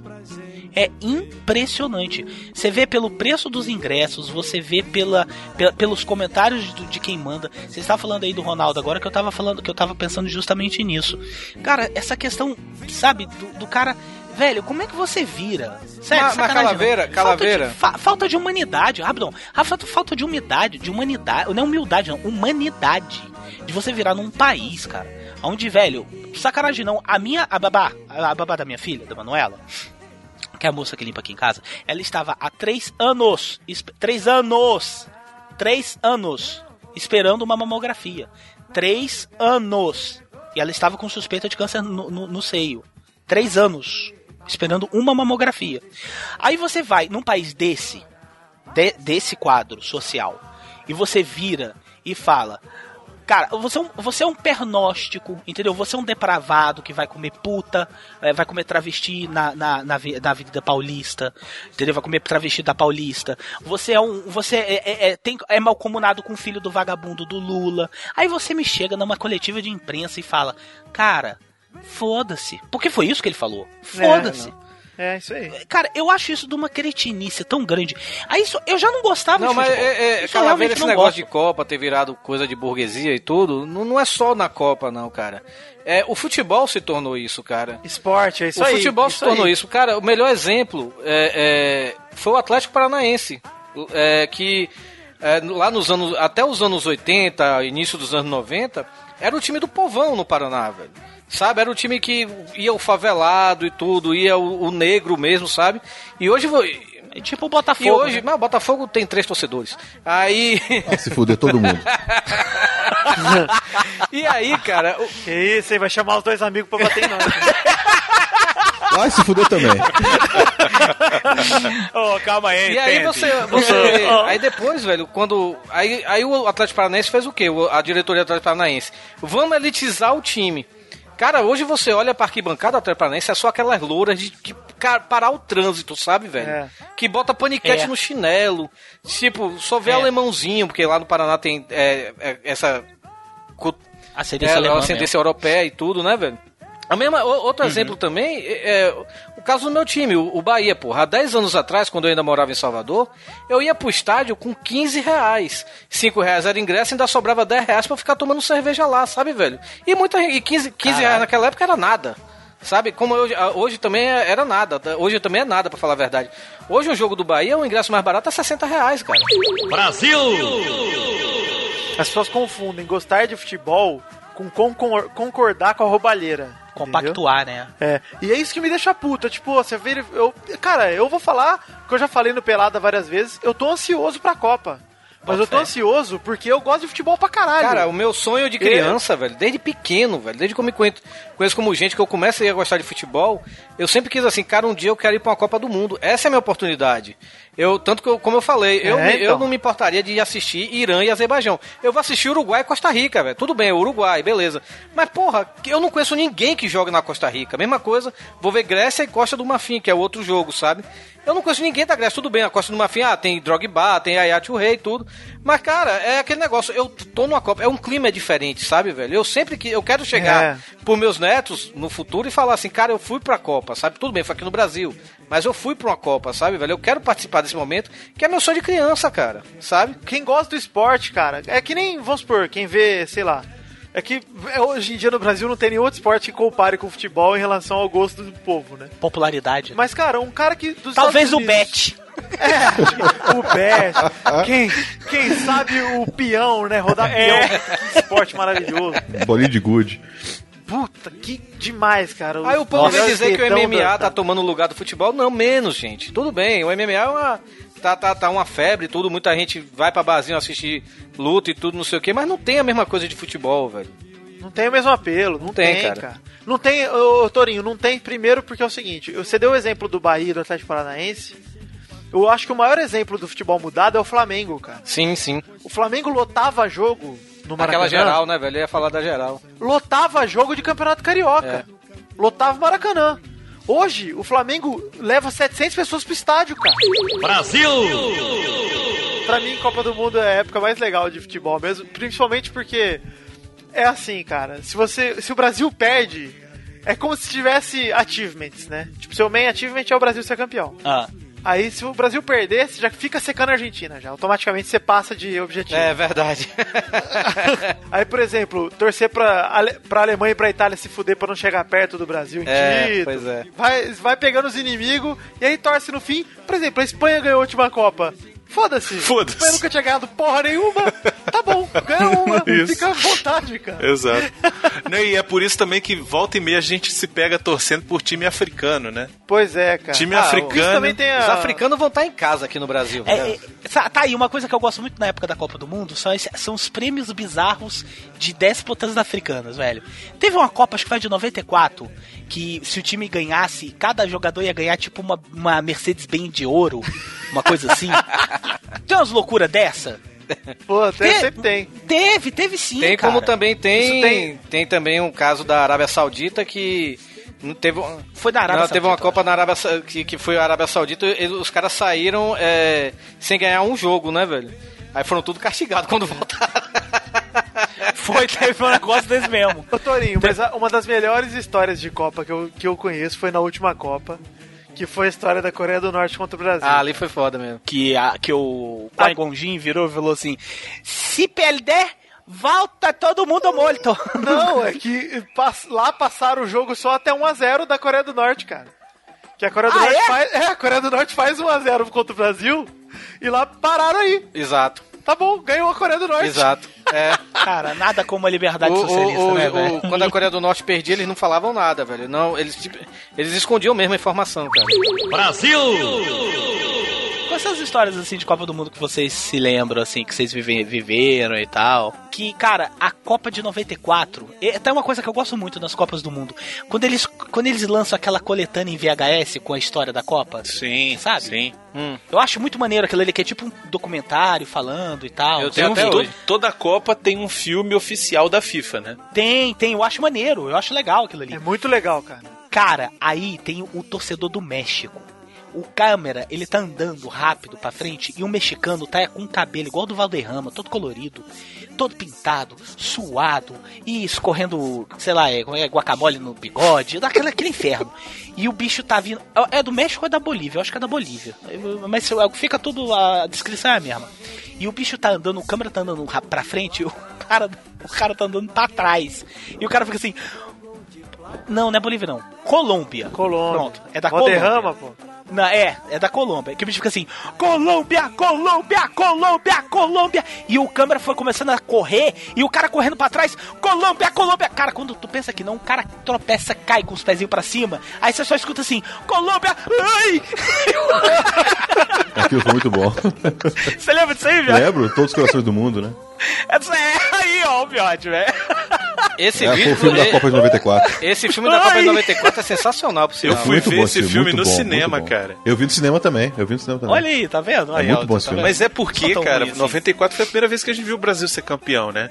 [SPEAKER 4] É impressionante. Você vê pelo preço dos ingressos, você vê pela, pela- pelos comentários de, de quem manda. Você está falando aí do Ronaldo agora que eu tava falando, que eu tava pensando justamente nisso. Cara, essa questão, sabe, do, do cara. Velho, como é que você vira? Sério,
[SPEAKER 9] Mas- mas Calaveira. Calaveira.
[SPEAKER 4] Falta de, fa- falta de humanidade, rapidão. Ah, falta, falta de humildade, de humanidade. Não é humildade, não. Humanidade. De você virar num país, cara. Onde, velho, sacanagem não. A minha, a babá, a babá da minha filha, da Manuela, que é a moça que limpa aqui em casa, ela estava há três anos, três anos, três anos, esperando uma mamografia. Três anos. E ela estava com suspeita de câncer no, no- no seio. Três anos. Esperando uma mamografia. Aí você vai num país desse, de- desse quadro social, e você vira e fala. Cara, você é, um, você é um pernóstico, entendeu? Você é um depravado que vai comer puta, eh, vai comer travesti na, na, na, na Avenida Paulista, entendeu? Vai comer travesti da Paulista. Você é um. Você é, é, é, tem, é malcomunado com o filho do vagabundo do Lula. Aí você me chega numa coletiva de imprensa e fala, cara, foda-se. Porque foi isso que ele falou. Foda-se.
[SPEAKER 7] É, isso aí.
[SPEAKER 4] Cara, eu acho isso de uma cretinice tão grande. Aí isso, eu já não gostava
[SPEAKER 9] Não,
[SPEAKER 4] de
[SPEAKER 9] mas
[SPEAKER 4] futebol.
[SPEAKER 9] é, é,
[SPEAKER 4] Isso eu
[SPEAKER 9] Calaveira,
[SPEAKER 4] realmente
[SPEAKER 9] esse
[SPEAKER 4] não
[SPEAKER 9] negócio
[SPEAKER 4] gosto.
[SPEAKER 9] de Copa ter virado coisa de burguesia e tudo, não, não é só na Copa, não, cara. É, o futebol se tornou isso, cara.
[SPEAKER 7] Esporte, é isso
[SPEAKER 9] o
[SPEAKER 7] aí.
[SPEAKER 9] futebol
[SPEAKER 7] isso
[SPEAKER 9] se tornou
[SPEAKER 7] aí.
[SPEAKER 9] isso. Cara, o melhor exemplo é, é, foi o Atlético Paranaense, é, que é, lá nos anos, até os anos 80, início dos anos 90, era o time do povão no Paraná, velho. Sabe, era o time que ia o favelado e tudo, ia o, o negro mesmo, sabe? E hoje
[SPEAKER 4] É tipo o Botafogo.
[SPEAKER 9] e hoje,
[SPEAKER 4] né?
[SPEAKER 9] não, o Botafogo tem três torcedores. Aí.
[SPEAKER 2] Ah, se fuder todo mundo. <laughs>
[SPEAKER 9] e aí, cara. O...
[SPEAKER 7] Que isso, aí vai chamar os dois amigos pra bater em nós.
[SPEAKER 2] Ai, se fuder também. <laughs>
[SPEAKER 4] Ô, calma aí.
[SPEAKER 9] E aí
[SPEAKER 4] entende?
[SPEAKER 9] você, você <laughs> aí depois, velho, quando aí, aí o Atlético Paranaense fez o quê? A diretoria do Atlético Paranaense, vamos elitizar o time. Cara, hoje você olha pra arquibancada Paranaense, é só aquelas louras de, ca- parar o trânsito, sabe, velho?
[SPEAKER 7] É.
[SPEAKER 9] Que bota paniquete
[SPEAKER 4] É.
[SPEAKER 9] no chinelo. Tipo, só vê
[SPEAKER 4] É.
[SPEAKER 9] alemãozinho, porque lá no Paraná tem é, é, essa
[SPEAKER 4] Ascendência
[SPEAKER 9] é,
[SPEAKER 4] alemã
[SPEAKER 9] a ascendência europeia e tudo, né, velho? A mesma, outro exemplo também é, é o caso do meu time, o, Bahia, porra. Há 10 anos atrás, quando eu ainda morava em Salvador, eu ia pro estádio com 15 reais. 5 reais era ingresso e ainda sobrava 10 reais pra eu ficar tomando cerveja lá, sabe, velho? E, muita, e 15, 15 reais naquela época era nada. Sabe? Como hoje, hoje também é- era nada. tá? Hoje também é nada, pra falar a verdade. Hoje o jogo do Bahia, o ingresso mais barato é 60 reais, cara.
[SPEAKER 14] Brasil!
[SPEAKER 7] As pessoas confundem gostar de futebol com concor- concordar com a roubalheira.
[SPEAKER 4] Compactuar, né?
[SPEAKER 7] É, e é isso que me deixa puta. Tipo, você vira. Eu, cara, eu vou falar, que eu já falei no Pelada várias vezes, eu tô ansioso pra Copa. Mas eu tô ansioso porque eu gosto de futebol pra caralho.
[SPEAKER 9] Cara, o meu sonho de criança, velho, desde pequeno, velho, desde que eu me conheço, conheço como gente que eu comecei a gostar de futebol, eu sempre quis assim, cara, um dia eu quero ir pra uma Copa do Mundo. Essa é a minha oportunidade. Eu, tanto que, eu, como eu falei, eu,
[SPEAKER 7] É,
[SPEAKER 9] me-
[SPEAKER 7] então.
[SPEAKER 9] eu não me importaria de assistir Irã e Azerbaijão. Eu vou assistir Uruguai e Costa Rica, velho. Tudo bem, é Uruguai, beleza. Mas, porra, eu não conheço ninguém que joga na Costa Rica. Mesma coisa, vou ver Grécia e Costa do Marfim, que é outro jogo, sabe? Eu não conheço ninguém da Grécia. Tudo bem, a Costa do Marfim, ah, tem Drogba, tem Ayat o Rei e tudo. Mas, cara, é aquele negócio, eu tô numa Copa, é um clima diferente, sabe, velho? Eu sempre que, eu quero chegar
[SPEAKER 7] É.
[SPEAKER 9] pros meus netos no futuro e falar assim, cara, eu fui pra Copa, sabe? Tudo bem, foi aqui no Brasil, mas eu fui pra uma Copa, sabe, velho? Eu quero participar desse momento, que é meu sonho de criança, cara, sabe?
[SPEAKER 7] Quem gosta do esporte, cara, é que nem, vamos supor, quem vê, sei lá. É que é, hoje em dia no Brasil não tem nenhum outro esporte que compare com o futebol em relação ao gosto do povo, né?
[SPEAKER 4] Popularidade.
[SPEAKER 7] Mas, cara, um cara que. Dos
[SPEAKER 4] Talvez
[SPEAKER 7] Estados
[SPEAKER 4] o
[SPEAKER 7] Unidos-
[SPEAKER 4] Bet. <laughs>
[SPEAKER 7] o Bet. Quem, quem sabe o peão, né? Rodar peão. Que esporte maravilhoso.
[SPEAKER 2] Bolinho de gude.
[SPEAKER 7] Puta, que demais, cara.
[SPEAKER 9] Aí o povo vem dizer que o MMA tá tomando o lugar do futebol. Não, menos, gente. Tudo bem, o MMA é uma. Tá, tá, tá uma febre, tudo. Muita gente vai pra barzinho assistir luta e tudo, não sei o quê, mas não tem a mesma coisa de futebol, velho.
[SPEAKER 7] Não tem o mesmo apelo, não,
[SPEAKER 9] tem,
[SPEAKER 7] tem,
[SPEAKER 9] cara.
[SPEAKER 7] cara. Não tem, ô, Torinho, não tem primeiro porque é o seguinte, você deu o exemplo do Bahia e do Atlético Paranaense. Eu acho que o maior exemplo do futebol mudado é o Flamengo, cara.
[SPEAKER 9] Sim, sim.
[SPEAKER 7] O Flamengo lotava jogo no Maracanã.
[SPEAKER 9] Aquela geral, né, velho? Eu ia falar da geral.
[SPEAKER 7] Lotava jogo de Campeonato Carioca. Lotava o Maracanã. Hoje, o Flamengo leva 700 pessoas pro estádio, cara.
[SPEAKER 14] Brasil!
[SPEAKER 7] Pra mim, Copa do Mundo é a época mais legal de futebol mesmo, principalmente porque é assim, cara. Se você, se o Brasil perde, é como se tivesse achievements, né? Tipo, seu main achievement é o Brasil ser campeão.
[SPEAKER 4] Ah.
[SPEAKER 7] Aí, se o Brasil perder, você já fica secando a Argentina, já. Automaticamente você passa de objetivo.
[SPEAKER 9] É verdade. <laughs>
[SPEAKER 7] Aí, por exemplo, torcer pra, Ale- pra Alemanha e pra Itália se fuder pra não chegar perto do Brasil em
[SPEAKER 9] É,
[SPEAKER 7] título.
[SPEAKER 9] pois é.
[SPEAKER 7] Vai, vai pegando os inimigos e aí torce no fim. Por exemplo, a Espanha ganhou a última Copa. Foda-se.
[SPEAKER 6] Foda-se.
[SPEAKER 7] A Espanha nunca tinha ganhado porra nenhuma. <laughs> Tá bom, ganhou uma. <laughs>
[SPEAKER 6] Isso.
[SPEAKER 7] Fica à vontade, cara.
[SPEAKER 6] Exato. E é por isso também que volta e meia a gente se pega torcendo por time africano, né?
[SPEAKER 7] Pois é, cara.
[SPEAKER 6] Time
[SPEAKER 7] Ah,
[SPEAKER 6] africano.
[SPEAKER 7] isso também tem a-
[SPEAKER 9] Os africanos vão estar em casa aqui no Brasil.
[SPEAKER 4] É,
[SPEAKER 9] né?
[SPEAKER 4] é, sa- tá aí, uma coisa que eu gosto muito na época da Copa do Mundo são, esse- são os prêmios bizarros de déspotas africanas, velho. Teve uma Copa, acho que foi de 94, que se o time ganhasse, cada jogador ia ganhar tipo uma, uma Mercedes-Benz de ouro, uma coisa assim. <laughs> tem umas loucuras dessa? <laughs>
[SPEAKER 7] Pô, tem,
[SPEAKER 4] Te-
[SPEAKER 7] sempre tem.
[SPEAKER 4] Teve, teve sim,
[SPEAKER 9] Tem
[SPEAKER 4] cara.
[SPEAKER 9] como também tem, tem.
[SPEAKER 4] tem.
[SPEAKER 9] também um caso da Arábia Saudita que não teve
[SPEAKER 4] Foi da Arábia
[SPEAKER 9] não, teve uma
[SPEAKER 4] Saudita,
[SPEAKER 9] Copa na Arábia que, que foi a Arábia Saudita, e os caras saíram é, sem ganhar um jogo, né, velho? Aí foram tudo castigados <laughs> quando voltaram.
[SPEAKER 4] Foi, teve um negócio desse mesmo.
[SPEAKER 7] Ô, Torinho, mas a- uma das melhores histórias de Copa que eu, que eu conheço foi na última Copa, que foi a história da Coreia do Norte contra o Brasil.
[SPEAKER 9] Ah, ali foi foda mesmo.
[SPEAKER 4] Que, a, que o Pai Gonjin virou e falou assim: se perder, volta todo mundo morto. <laughs>
[SPEAKER 7] Não, é que pass- lá passaram o jogo só até 1x0 da Coreia do Norte, cara. Que a Coreia do
[SPEAKER 4] Ah,
[SPEAKER 7] Norte
[SPEAKER 4] é?
[SPEAKER 7] faz. É, a Coreia do Norte faz 1x0 contra o Brasil e lá pararam aí.
[SPEAKER 9] Exato.
[SPEAKER 7] Tá bom, ganhou a Coreia do Norte.
[SPEAKER 9] Exato. É. <laughs>
[SPEAKER 4] Cara, nada como a liberdade
[SPEAKER 9] O-
[SPEAKER 4] socialista,
[SPEAKER 9] o-
[SPEAKER 4] né,
[SPEAKER 9] o-
[SPEAKER 4] velho?
[SPEAKER 9] quando a Coreia do Norte perdia, eles não falavam nada, velho. Não, eles, tipo, eles escondiam mesmo a informação, cara.
[SPEAKER 14] Brasil!
[SPEAKER 4] Quais são as histórias assim de Copa do Mundo que vocês se lembram, assim, que vocês vive- viveram e tal? Que, cara, a Copa de 94 é até uma coisa que eu gosto muito nas Copas do Mundo. Quando eles, quando eles lançam aquela coletânea em VHS com a história da Copa.
[SPEAKER 6] Sim,
[SPEAKER 4] sabe?
[SPEAKER 6] sim.
[SPEAKER 9] Hum.
[SPEAKER 4] Eu acho muito maneiro aquilo ali, que é tipo um documentário falando e tal.
[SPEAKER 6] Tem um- to- toda a Copa tem um filme oficial da FIFA, né?
[SPEAKER 4] Tem, tem, eu acho maneiro, eu acho legal aquilo ali.
[SPEAKER 7] É muito legal, cara.
[SPEAKER 4] Cara, aí tem o torcedor do México. O câmera, ele tá andando rápido pra frente e o mexicano tá com um cabelo igual do Valderrama, todo colorido, todo pintado, suado e escorrendo, sei lá, é, é guacamole no bigode, daquele aquele inferno. E o bicho tá vindo. É do México ou é da Bolívia? Eu acho que é da Bolívia. Mas fica tudo. A descrição é a mesma. E o bicho tá andando, o câmera tá andando ra- pra frente o cara, o cara tá andando pra trás. E o cara fica assim. Não, não é Bolívia, não. Colômbia.
[SPEAKER 7] Colômbia.
[SPEAKER 4] Pronto, é da
[SPEAKER 7] Valderrama,
[SPEAKER 4] Colômbia. Não, é, é da Colômbia. Que o bicho fica assim: Colômbia, Colômbia, Colômbia, Colômbia. E o câmera foi começando a correr e o cara correndo pra trás: Colômbia, Colômbia. Cara, quando tu pensa que não, o cara tropeça, cai com os pezinhos pra cima. Aí você só escuta assim: Colômbia, ai! <laughs>
[SPEAKER 2] Aquilo foi muito bom.
[SPEAKER 4] Você lembra disso aí, velho?
[SPEAKER 2] Lembro? Todos os corações do mundo, né?
[SPEAKER 4] Essa é aí, ó, o biote, velho.
[SPEAKER 9] Esse
[SPEAKER 2] É, foi o filme da Copa de 94.
[SPEAKER 9] Esse filme da Copa de 94 é sensacional, sinal.
[SPEAKER 6] Eu fui
[SPEAKER 2] Muito
[SPEAKER 6] ver esse filme no
[SPEAKER 2] bom,
[SPEAKER 6] cinema, cara.
[SPEAKER 2] Eu vi no cinema também. Eu vi no cinema também.
[SPEAKER 4] Olha aí, tá vendo?
[SPEAKER 2] É
[SPEAKER 4] Aí,
[SPEAKER 2] muito
[SPEAKER 4] ó,
[SPEAKER 2] bom
[SPEAKER 4] tá
[SPEAKER 2] esse filme.
[SPEAKER 6] Mas é porque, cara,
[SPEAKER 4] ruim assim.
[SPEAKER 6] 94 foi a primeira vez que a gente viu o Brasil ser campeão, né?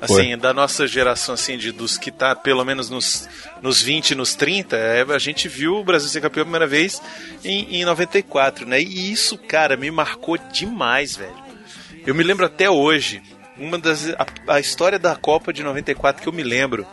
[SPEAKER 6] Assim,
[SPEAKER 2] Foi.
[SPEAKER 6] da nossa geração, assim, de, dos que tá pelo menos nos, nos 20, nos 30, é, a gente viu o Brasil ser campeão a primeira vez em, em 94, né? E isso, cara, me marcou demais, velho. Eu me lembro até hoje, uma das. A, a história da Copa de 94 que eu me lembro.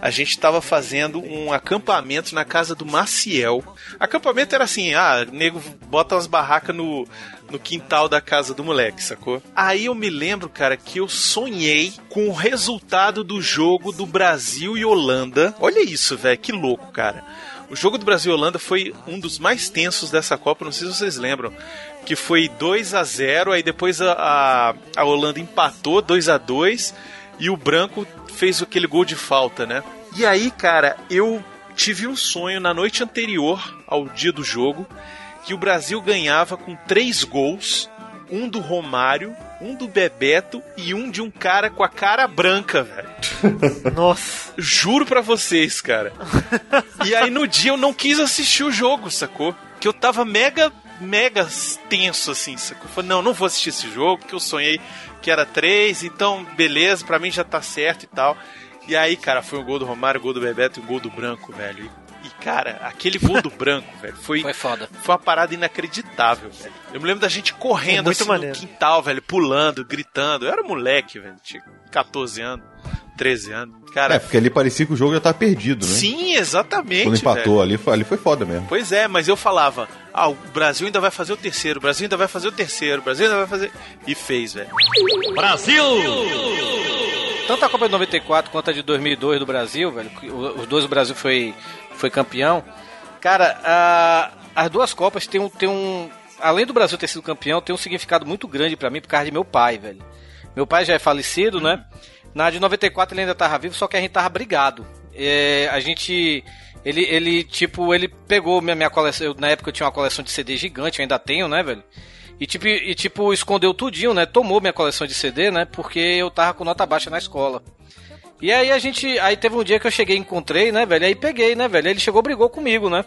[SPEAKER 6] A gente estava fazendo um acampamento na casa do Maciel. Acampamento era assim, ah, nego bota umas barracas no, no quintal da casa do moleque, sacou? Aí eu me lembro, cara, que eu sonhei com o resultado do jogo do Brasil e Holanda. Olha isso, velho, que louco, cara. O jogo do Brasil e Holanda foi um dos mais tensos dessa Copa, não sei se vocês lembram. Que foi 2 a 0 aí depois a, a, a Holanda empatou 2 a 2 e o branco fez aquele gol de falta, né? E aí, cara, eu tive um sonho na noite anterior ao dia do jogo que o Brasil ganhava com três gols, um do Romário, um do Bebeto e um de um cara com a cara branca, velho. <laughs>
[SPEAKER 7] Nossa.
[SPEAKER 6] Juro pra vocês, cara. E aí no dia eu não quis assistir o jogo, sacou? Que eu tava mega, mega tenso, assim, sacou? Falei, não, não vou assistir esse jogo, que eu sonhei que era três, então beleza, pra mim já tá certo e tal. E aí, cara, foi o gol do Romário, o gol do Bebeto e o gol do Branco, velho. E, cara, aquele gol do <laughs> Branco, velho, foi,
[SPEAKER 9] Foi foda.
[SPEAKER 6] foi uma parada inacreditável, velho. Eu me lembro da gente correndo
[SPEAKER 7] muito
[SPEAKER 6] assim
[SPEAKER 7] maneiro.
[SPEAKER 6] no quintal, velho, pulando, gritando. Eu era moleque, velho, tinha 14 anos, 13 anos. Cara,
[SPEAKER 2] É, porque ali parecia que o jogo já tava perdido, né?
[SPEAKER 6] sim, exatamente.
[SPEAKER 2] Quando empatou
[SPEAKER 6] velho.
[SPEAKER 2] ali, foi- ali foi foda mesmo.
[SPEAKER 6] Pois é, mas eu falava, ah, o Brasil ainda vai fazer o terceiro, o Brasil ainda vai fazer o terceiro, o Brasil ainda vai fazer. E fez, velho.
[SPEAKER 14] Brasil!
[SPEAKER 9] Tanto a Copa de 94 quanto a de 2002 do Brasil, velho, os dois o Brasil foi, foi campeão. Cara, a- as duas Copas tem um, tem um. Além do Brasil ter sido campeão, tem um significado muito grande pra mim por causa de meu pai, velho. Meu pai já é falecido, né? Na de 94 ele ainda tava vivo, só que a gente tava brigado. É, a gente. Ele, ele, tipo, ele pegou minha, minha coleção. eu- na época eu tinha uma coleção de CD gigante, eu ainda tenho, né, velho? E tipo, e, tipo, escondeu tudinho, né? Tomou minha coleção de CD, né? Porque eu tava com nota baixa na escola. E aí a gente. Aí teve um dia que eu cheguei e encontrei, né, velho? Aí peguei, né, velho? Ele chegou brigou comigo, né?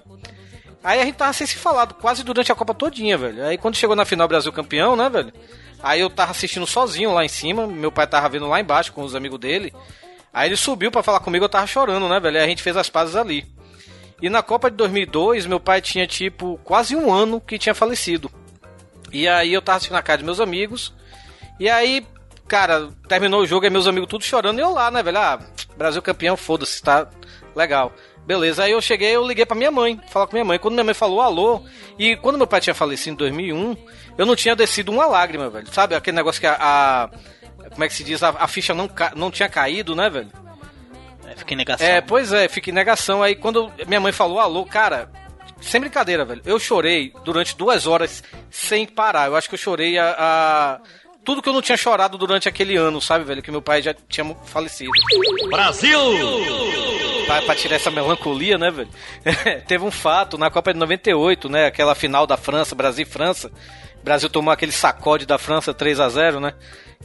[SPEAKER 9] Aí a gente tava sem se falar quase durante a Copa todinha, velho. Aí quando chegou na final Brasil campeão, né, velho? Aí eu tava assistindo sozinho lá em cima, meu pai tava vendo lá embaixo com os amigos dele. Aí ele subiu pra falar comigo, eu tava chorando, né, velho? Aí a gente fez as pazes ali. E na Copa de 2002, meu pai tinha tipo quase um ano que tinha falecido. E aí eu tava assistindo na casa de meus amigos. E aí, cara, terminou o jogo e meus amigos tudo chorando e eu lá, né, velho? Ah, Brasil campeão, foda-se, tá legal. Beleza, aí eu cheguei, eu liguei pra minha mãe, falar com minha mãe. Quando minha mãe falou alô, e quando meu pai tinha falecido em 2001, eu não tinha descido uma lágrima, velho. Sabe aquele negócio que a. a- como é que se diz? A, a ficha não, não tinha caído, né, velho?
[SPEAKER 4] É, fica em negação.
[SPEAKER 9] É, pois é, fica em negação. Aí quando minha mãe falou alô, cara, sem brincadeira, velho, eu chorei durante duas horas sem parar. Eu acho que eu chorei a. a- Tudo que eu não tinha chorado durante aquele ano, sabe, velho? Que meu pai já tinha falecido.
[SPEAKER 14] Brasil!
[SPEAKER 9] Pra, pra tirar essa melancolia, né, velho? <laughs> Teve um fato na Copa de 98, né? Aquela final da França, Brasil França. O Brasil tomou aquele sacode da França 3 a 0 né?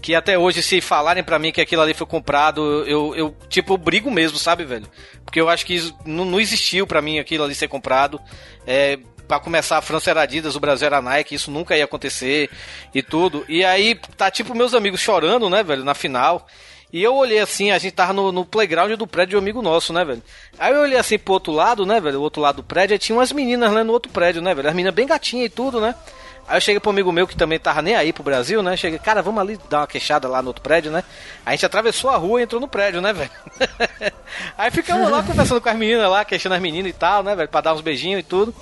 [SPEAKER 9] Que até hoje, se falarem pra mim que aquilo ali foi comprado, eu, eu tipo, eu brigo mesmo, sabe, velho? Porque eu acho que isso não, não existiu pra mim aquilo ali ser comprado. É, para começar, a França era Adidas, o Brasil era Nike, isso nunca ia acontecer e tudo. E aí, tá tipo meus amigos chorando, né, velho, na final. E eu olhei assim, a gente tava no, no playground do prédio de um amigo nosso, né, velho? Aí eu olhei assim pro outro lado, né, velho? O outro lado do prédio, aí tinha umas meninas lá no outro prédio, né, velho? As meninas bem gatinhas e tudo, né? Aí eu cheguei pro amigo meu que também tava nem aí pro Brasil, né? Cheguei, cara, vamos ali dar uma queixada lá no outro prédio, né? A gente atravessou a rua e entrou no prédio, né, velho? <laughs> aí ficamos lá conversando com as meninas lá, queixando as meninas e tal, né, velho? Pra dar uns beijinhos e tudo.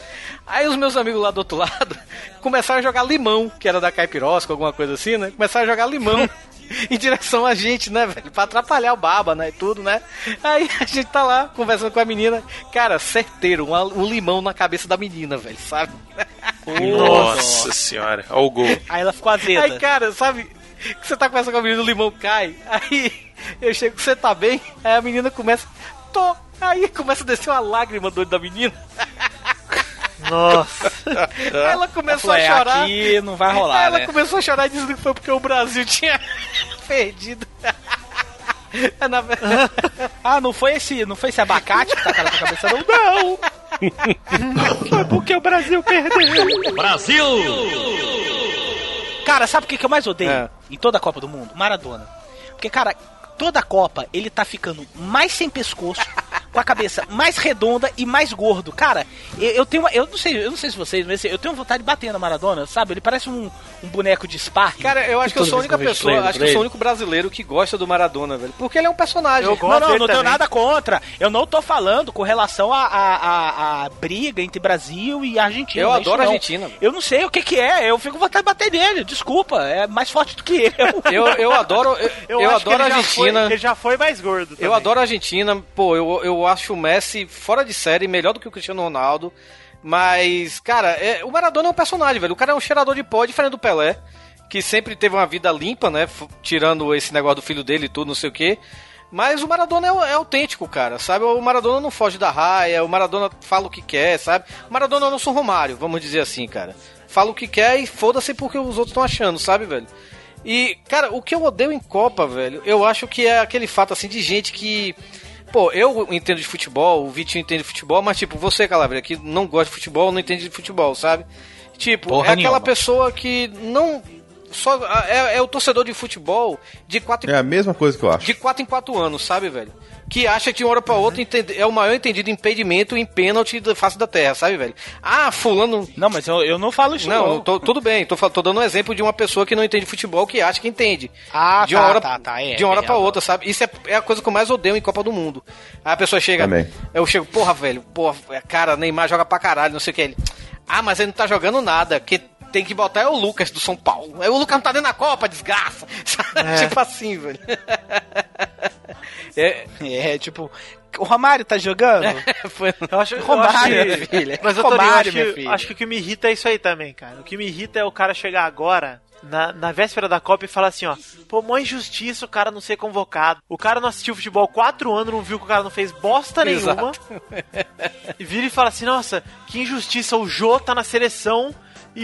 [SPEAKER 9] Aí os meus amigos lá do outro <laughs> lado começaram a jogar limão, que era da Caipirosca, alguma coisa assim, né? Começaram a jogar limão. <laughs> <laughs> em direção a gente, né, velho? Pra atrapalhar o baba, né? E tudo, né? Aí a gente tá lá conversando com a menina. Cara, certeiro, um, um limão na cabeça da menina, velho, sabe? <laughs>
[SPEAKER 6] Nossa senhora, olha o gol.
[SPEAKER 4] Aí ela ficou azeda.
[SPEAKER 9] Aí, cara, sabe? Que você tá conversando com a menina, o limão cai. Aí eu chego, você tá bem? Aí a menina começa, tô. Aí começa a descer uma lágrima do olho da menina. <laughs>
[SPEAKER 7] Nossa.
[SPEAKER 9] Aí ela começou
[SPEAKER 4] Ela falou,
[SPEAKER 9] a
[SPEAKER 4] "É,
[SPEAKER 9] chorar.
[SPEAKER 4] aqui não vai rolar,
[SPEAKER 9] Aí ela
[SPEAKER 4] né?"
[SPEAKER 9] começou a chorar e disse que foi porque o Brasil tinha <laughs> perdido. É,
[SPEAKER 4] Ah, não foi esse, não foi esse abacate que tá na tua cabeça, não? Não! Foi porque o Brasil perdeu.
[SPEAKER 14] Brasil!
[SPEAKER 4] Cara, sabe o que, que eu mais odeio
[SPEAKER 9] É.
[SPEAKER 4] em toda a Copa do Mundo? Maradona. Porque, cara, toda a Copa ele tá ficando mais sem pescoço, com a cabeça mais redonda e mais gordo. Cara, eu, eu tenho uma, eu não sei, eu não sei se vocês, mas assim, eu tenho vontade de bater na Maradona, sabe? Ele parece um, um boneco de Spark.
[SPEAKER 9] Cara, eu acho que eu sou a única pessoa, acho que eu sou o único brasileiro que gosta do Maradona, velho. Porque ele é um personagem.
[SPEAKER 4] Eu não, não, não tenho nada contra. Eu não tô falando com relação à a, a, a briga entre Brasil e Argentina.
[SPEAKER 9] Eu adoro a. Argentina.
[SPEAKER 4] Eu não sei o que que é. Eu fico com vontade de bater nele. Desculpa, é mais forte do que eu. <laughs>
[SPEAKER 9] Eu, eu adoro, eu, eu
[SPEAKER 7] acho que
[SPEAKER 9] adoro a
[SPEAKER 7] ele já foi-
[SPEAKER 9] Argentina.
[SPEAKER 7] ele já foi mais gordo.
[SPEAKER 9] Eu
[SPEAKER 7] também.
[SPEAKER 9] adoro a Argentina, pô, eu, eu acho o Messi fora de série, melhor do que o Cristiano Ronaldo. Mas, cara, é- o Maradona é um personagem, velho. O cara é um cheirador de pó, diferente do Pelé, que sempre teve uma vida limpa, né? Tirando esse negócio do filho dele e tudo, não sei o quê. Mas o Maradona é, é autêntico, cara, sabe? O Maradona não foge da raia, o Maradona fala o que quer, sabe? O Maradona é o nosso Romário, vamos dizer assim, cara. Fala o que quer e foda-se porque os outros estão achando, sabe, velho? E, cara, o que eu odeio em Copa, velho, eu acho que é aquele fato, assim, de gente que... Pô, eu entendo de futebol, o Vitinho entende de futebol, mas, tipo, você, Calabria, que não gosta de futebol, não entende de futebol, sabe? Tipo,
[SPEAKER 4] Porra
[SPEAKER 9] é aquela
[SPEAKER 4] nenhuma.
[SPEAKER 9] pessoa que não... Só, é, é o torcedor de futebol de quatro em
[SPEAKER 2] É a mesma coisa que eu acho.
[SPEAKER 9] de 4 em 4 anos, sabe, velho? Que acha que de uma hora pra outra entende- é o maior entendido impedimento em pênalti da face da terra, sabe, velho? Ah, fulano.
[SPEAKER 4] Não, mas eu, eu não falo isso.
[SPEAKER 9] Não,
[SPEAKER 4] Não,
[SPEAKER 9] tô- tudo bem, tô, tô dando um exemplo de uma pessoa que não entende futebol que acha que entende.
[SPEAKER 4] Ah,
[SPEAKER 9] de uma
[SPEAKER 4] tá,
[SPEAKER 9] hora,
[SPEAKER 4] tá, tá, é,
[SPEAKER 9] de uma hora
[SPEAKER 4] é,
[SPEAKER 9] pra outra, sabe? Isso é, é a coisa que eu mais odeio em Copa do Mundo. Aí a pessoa chega.
[SPEAKER 2] Também.
[SPEAKER 9] Eu chego, porra, velho, porra, cara, Neymar joga pra caralho, não sei o que. Ele, ah, mas ele não tá jogando nada, que tem que botar é o Lucas do São Paulo. É o Lucas não tá dentro da Copa, desgraça. <laughs>
[SPEAKER 4] É.
[SPEAKER 9] tipo assim, velho. <laughs> é,
[SPEAKER 4] É, tipo, o Romário tá jogando? <laughs>
[SPEAKER 9] Foi-
[SPEAKER 7] Eu acho, eu
[SPEAKER 4] Romário,
[SPEAKER 7] acho
[SPEAKER 4] minha
[SPEAKER 7] que,
[SPEAKER 4] filha.
[SPEAKER 7] Mas eu,
[SPEAKER 4] Romário,
[SPEAKER 7] acho,
[SPEAKER 4] minha filha.
[SPEAKER 7] acho que o que me irrita é isso aí também, cara. O que me irrita é o cara chegar agora, na, na véspera da Copa, e falar assim, ó, pô, mó injustiça o cara não ser convocado. O cara não assistiu futebol quatro anos, não viu que o cara não fez bosta nenhuma.
[SPEAKER 9] Exato.
[SPEAKER 7] E vira e fala assim, nossa, que injustiça, o Jô tá na seleção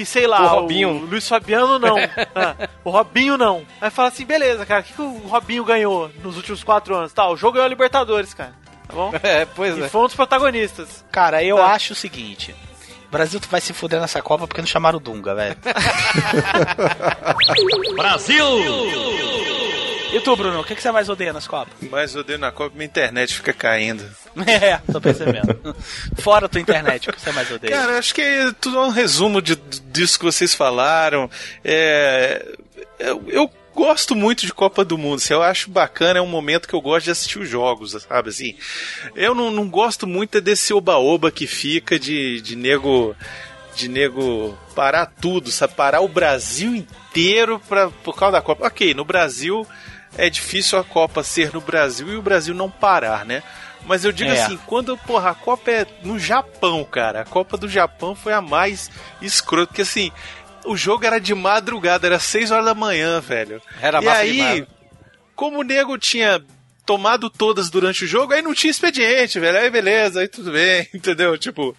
[SPEAKER 7] e sei lá,
[SPEAKER 9] O Robinho.
[SPEAKER 7] o Luiz Fabiano não. <laughs> Ah, o Robinho não. Aí fala assim, beleza, cara, o que, que o Robinho ganhou nos últimos quatro anos? Tá, o jogo ganhou a Libertadores, cara. Tá bom? <laughs>
[SPEAKER 9] É, pois
[SPEAKER 7] E
[SPEAKER 9] é.
[SPEAKER 7] foi um dos protagonistas.
[SPEAKER 4] Cara, eu
[SPEAKER 7] Tá.
[SPEAKER 4] acho o seguinte. O Brasil vai se fuder nessa Copa porque não chamaram o Dunga, velho. <laughs>
[SPEAKER 14] Brasil!
[SPEAKER 4] E tu, Bruno, o que, que você mais odeia nas Copas?
[SPEAKER 6] Eu odeio na Copa, minha internet fica caindo. <laughs>
[SPEAKER 4] É, tô percebendo. Fora a tua internet, o que você mais odeia?
[SPEAKER 6] Cara, acho que é tudo um resumo de, disso que vocês falaram. É, eu, eu gosto muito de Copa do Mundo. assim, eu acho bacana, é um momento que eu gosto de assistir os jogos, sabe? Assim, eu não, não gosto muito desse oba-oba que fica de, de nego. De nego parar tudo, sabe? Parar o Brasil inteiro pra, por causa da Copa. Ok, no Brasil é difícil a Copa ser no Brasil e o Brasil não parar, né? Mas eu digo
[SPEAKER 4] É.
[SPEAKER 6] assim, quando, porra, a Copa é no Japão, cara. A Copa do Japão foi a mais escrota, porque assim, o jogo era de madrugada, era 6 horas da manhã, velho.
[SPEAKER 9] Era
[SPEAKER 6] e aí,
[SPEAKER 9] demais.
[SPEAKER 6] como o nego tinha tomado todas durante o jogo, aí não tinha expediente, velho. Aí beleza, aí tudo bem, <laughs> entendeu? Tipo,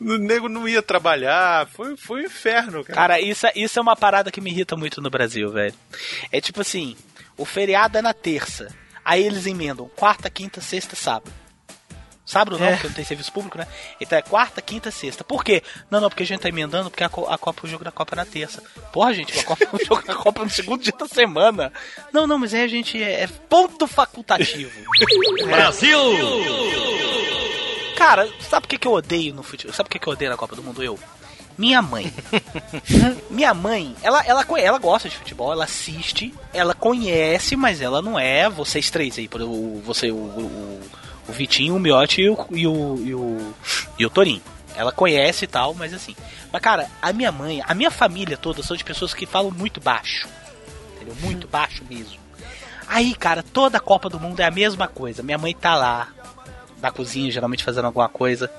[SPEAKER 6] o nego não ia trabalhar, foi, foi um inferno, cara.
[SPEAKER 4] Cara, isso, é- isso é uma parada que me irrita muito no Brasil, velho. É tipo assim, o feriado é na terça. Aí eles emendam quarta, quinta, sexta, sábado. Sábado não,
[SPEAKER 7] É.
[SPEAKER 4] porque não tem serviço público, né? Então é quarta, quinta, sexta. Por quê? Não, não, porque a gente tá emendando porque a, a Copa, o jogo da Copa é na terça. Porra, gente, a Copa, <laughs> o jogo da Copa é no segundo dia da semana. Não, não, mas aí a gente é, é ponto facultativo. <laughs>
[SPEAKER 14] Brasil!
[SPEAKER 4] Cara, sabe o que, que eu odeio no futebol? Sabe o que, que eu odeio na Copa do Mundo? Eu. Minha mãe. <laughs> Minha mãe, ela, ela, ela gosta de futebol, ela assiste, ela conhece, mas ela não é vocês três aí, por- o, você, o, o, o Vitinho, o Miotti e o, e o, e o, e o Torinho. Ela conhece e tal, mas assim. Mas cara, a minha mãe, a minha família toda são de pessoas que falam muito baixo. Entendeu? Muito baixo mesmo. Aí, cara, toda a Copa do Mundo é a mesma coisa. Minha mãe tá lá, na cozinha, geralmente fazendo alguma coisa.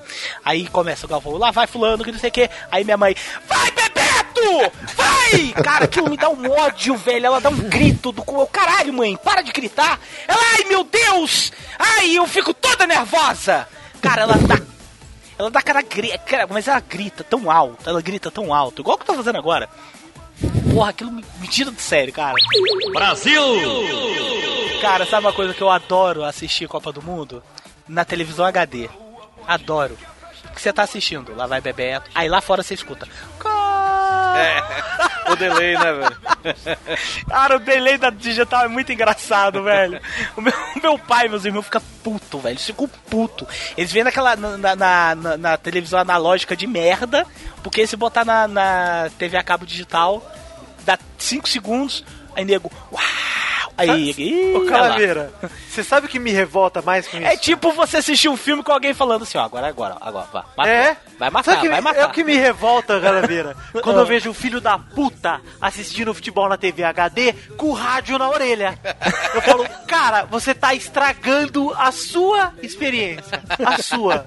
[SPEAKER 4] Aí começa o Galvão, lá vai fulano, que não sei o que. Aí minha mãe, vai Bebeto! Vai! Cara, aquilo me dá um ódio, velho. Ela dá um grito do cu. Caralho, mãe, para de gritar. Ela, ai meu Deus! Ai, eu fico toda nervosa! Cara, ela dá. Ela dá cara, cara, mas ela grita tão alto, ela grita tão alto, igual que eu tô fazendo agora. Porra, aquilo me, me tira do sério, cara.
[SPEAKER 14] Brasil!
[SPEAKER 4] Cara, sabe uma coisa que eu adoro assistir Copa do Mundo? Na televisão HD. Adoro. O que você tá assistindo? Lá vai Bebeto. Aí lá fora você escuta.
[SPEAKER 9] O delay, né, velho? <laughs>
[SPEAKER 4] Cara, o delay da digital é muito engraçado, velho. O meu, meu pai, meus irmãos, fica puto, velho. Eles ficam puto. Eles vêm naquela. Na, na, na- na televisão analógica de merda. Porque se botar na, na TV a cabo digital, dá 5 segundos, aí nego. Uau! Aí. ih,
[SPEAKER 7] Ô. Calaveira, você sabe o que me revolta mais com isso?
[SPEAKER 4] É tipo você assistir um filme com alguém falando assim, ó, agora, agora, agora, vai. Matou.
[SPEAKER 7] É?
[SPEAKER 4] Vai matar, vai
[SPEAKER 7] me-
[SPEAKER 4] matar.
[SPEAKER 7] É o que me revolta, Calaveira. <laughs> quando eu vejo um filho da puta assistindo futebol na TV HD com o rádio na orelha. Eu falo, cara, você tá estragando a sua experiência. A sua.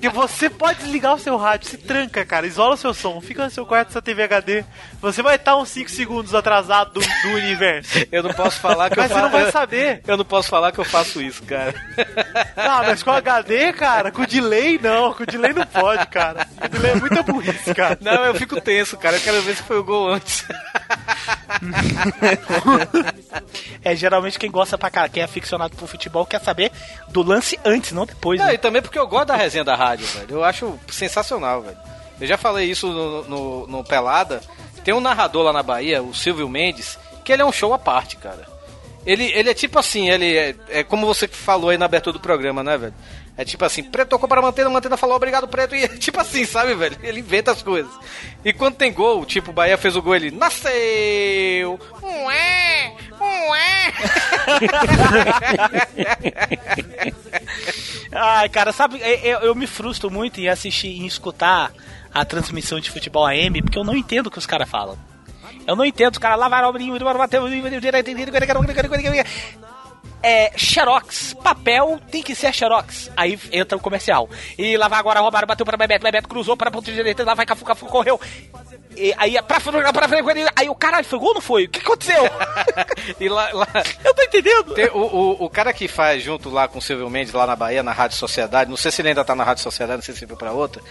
[SPEAKER 7] E você pode desligar o seu rádio, se tranca, cara, isola o seu som, fica no seu quarto dessa TV HD. Você vai estar uns 5 segundos atrasado do, do universo.
[SPEAKER 9] Eu não posso falar que
[SPEAKER 7] Mas
[SPEAKER 9] eu
[SPEAKER 7] você não vai saber.
[SPEAKER 9] Eu não posso falar que eu faço isso, cara. <laughs>
[SPEAKER 7] Ah, mas com HD, cara, com delay não, com delay não pode, cara. Com delay é muita burrice, cara.
[SPEAKER 9] Não, eu fico tenso, cara. Eu quero ver se foi o gol antes. <laughs>
[SPEAKER 4] É, geralmente quem gosta pra cá, quem é aficionado por futebol, quer saber do lance antes, não depois,
[SPEAKER 9] Não,
[SPEAKER 4] né?
[SPEAKER 9] e também porque eu gosto da resenha da rádio, velho. Eu acho sensacional, velho. Eu já falei isso no, no, no Pelada. Tem um narrador lá na Bahia, o Silvio Mendes, que ele é um show à parte, cara. Ele, ele é tipo assim, ele é, é como você falou aí na abertura do programa, né, velho? É tipo assim, Preto tocou para a Mantena, Mantena falou obrigado, Preto, <laughs> e é tipo assim, sabe, velho? Ele inventa as coisas. E quando tem gol, tipo, o Bahia fez o gol, ele nasceu! Ué! Ué! <laughs>
[SPEAKER 4] Ai, cara, sabe, é, eu, eu me frustro muito em assistir, em escutar a transmissão de futebol AM, porque eu não entendo o que os caras falam. Eu não entendo, os caras lá vai bateu direito, é xerox, papel tem que ser xerox. Aí entra o comercial. E lá vai agora roubaram, bateu para Bebeto, Bebeto cruzou para ponto direita, lá vai Cafu, Cafu correu. E aí pra frente, pra frente, aí o caralho, foi gol ou não foi? O que aconteceu?
[SPEAKER 9] E lá, lá-
[SPEAKER 4] Eu tô entendendo.
[SPEAKER 9] Tem o, o, o cara que faz junto lá com o Silvio Mendes, lá na Bahia, na Rádio Sociedade, não sei se ele ainda tá na Rádio Sociedade, não sei se ele foi pra outra.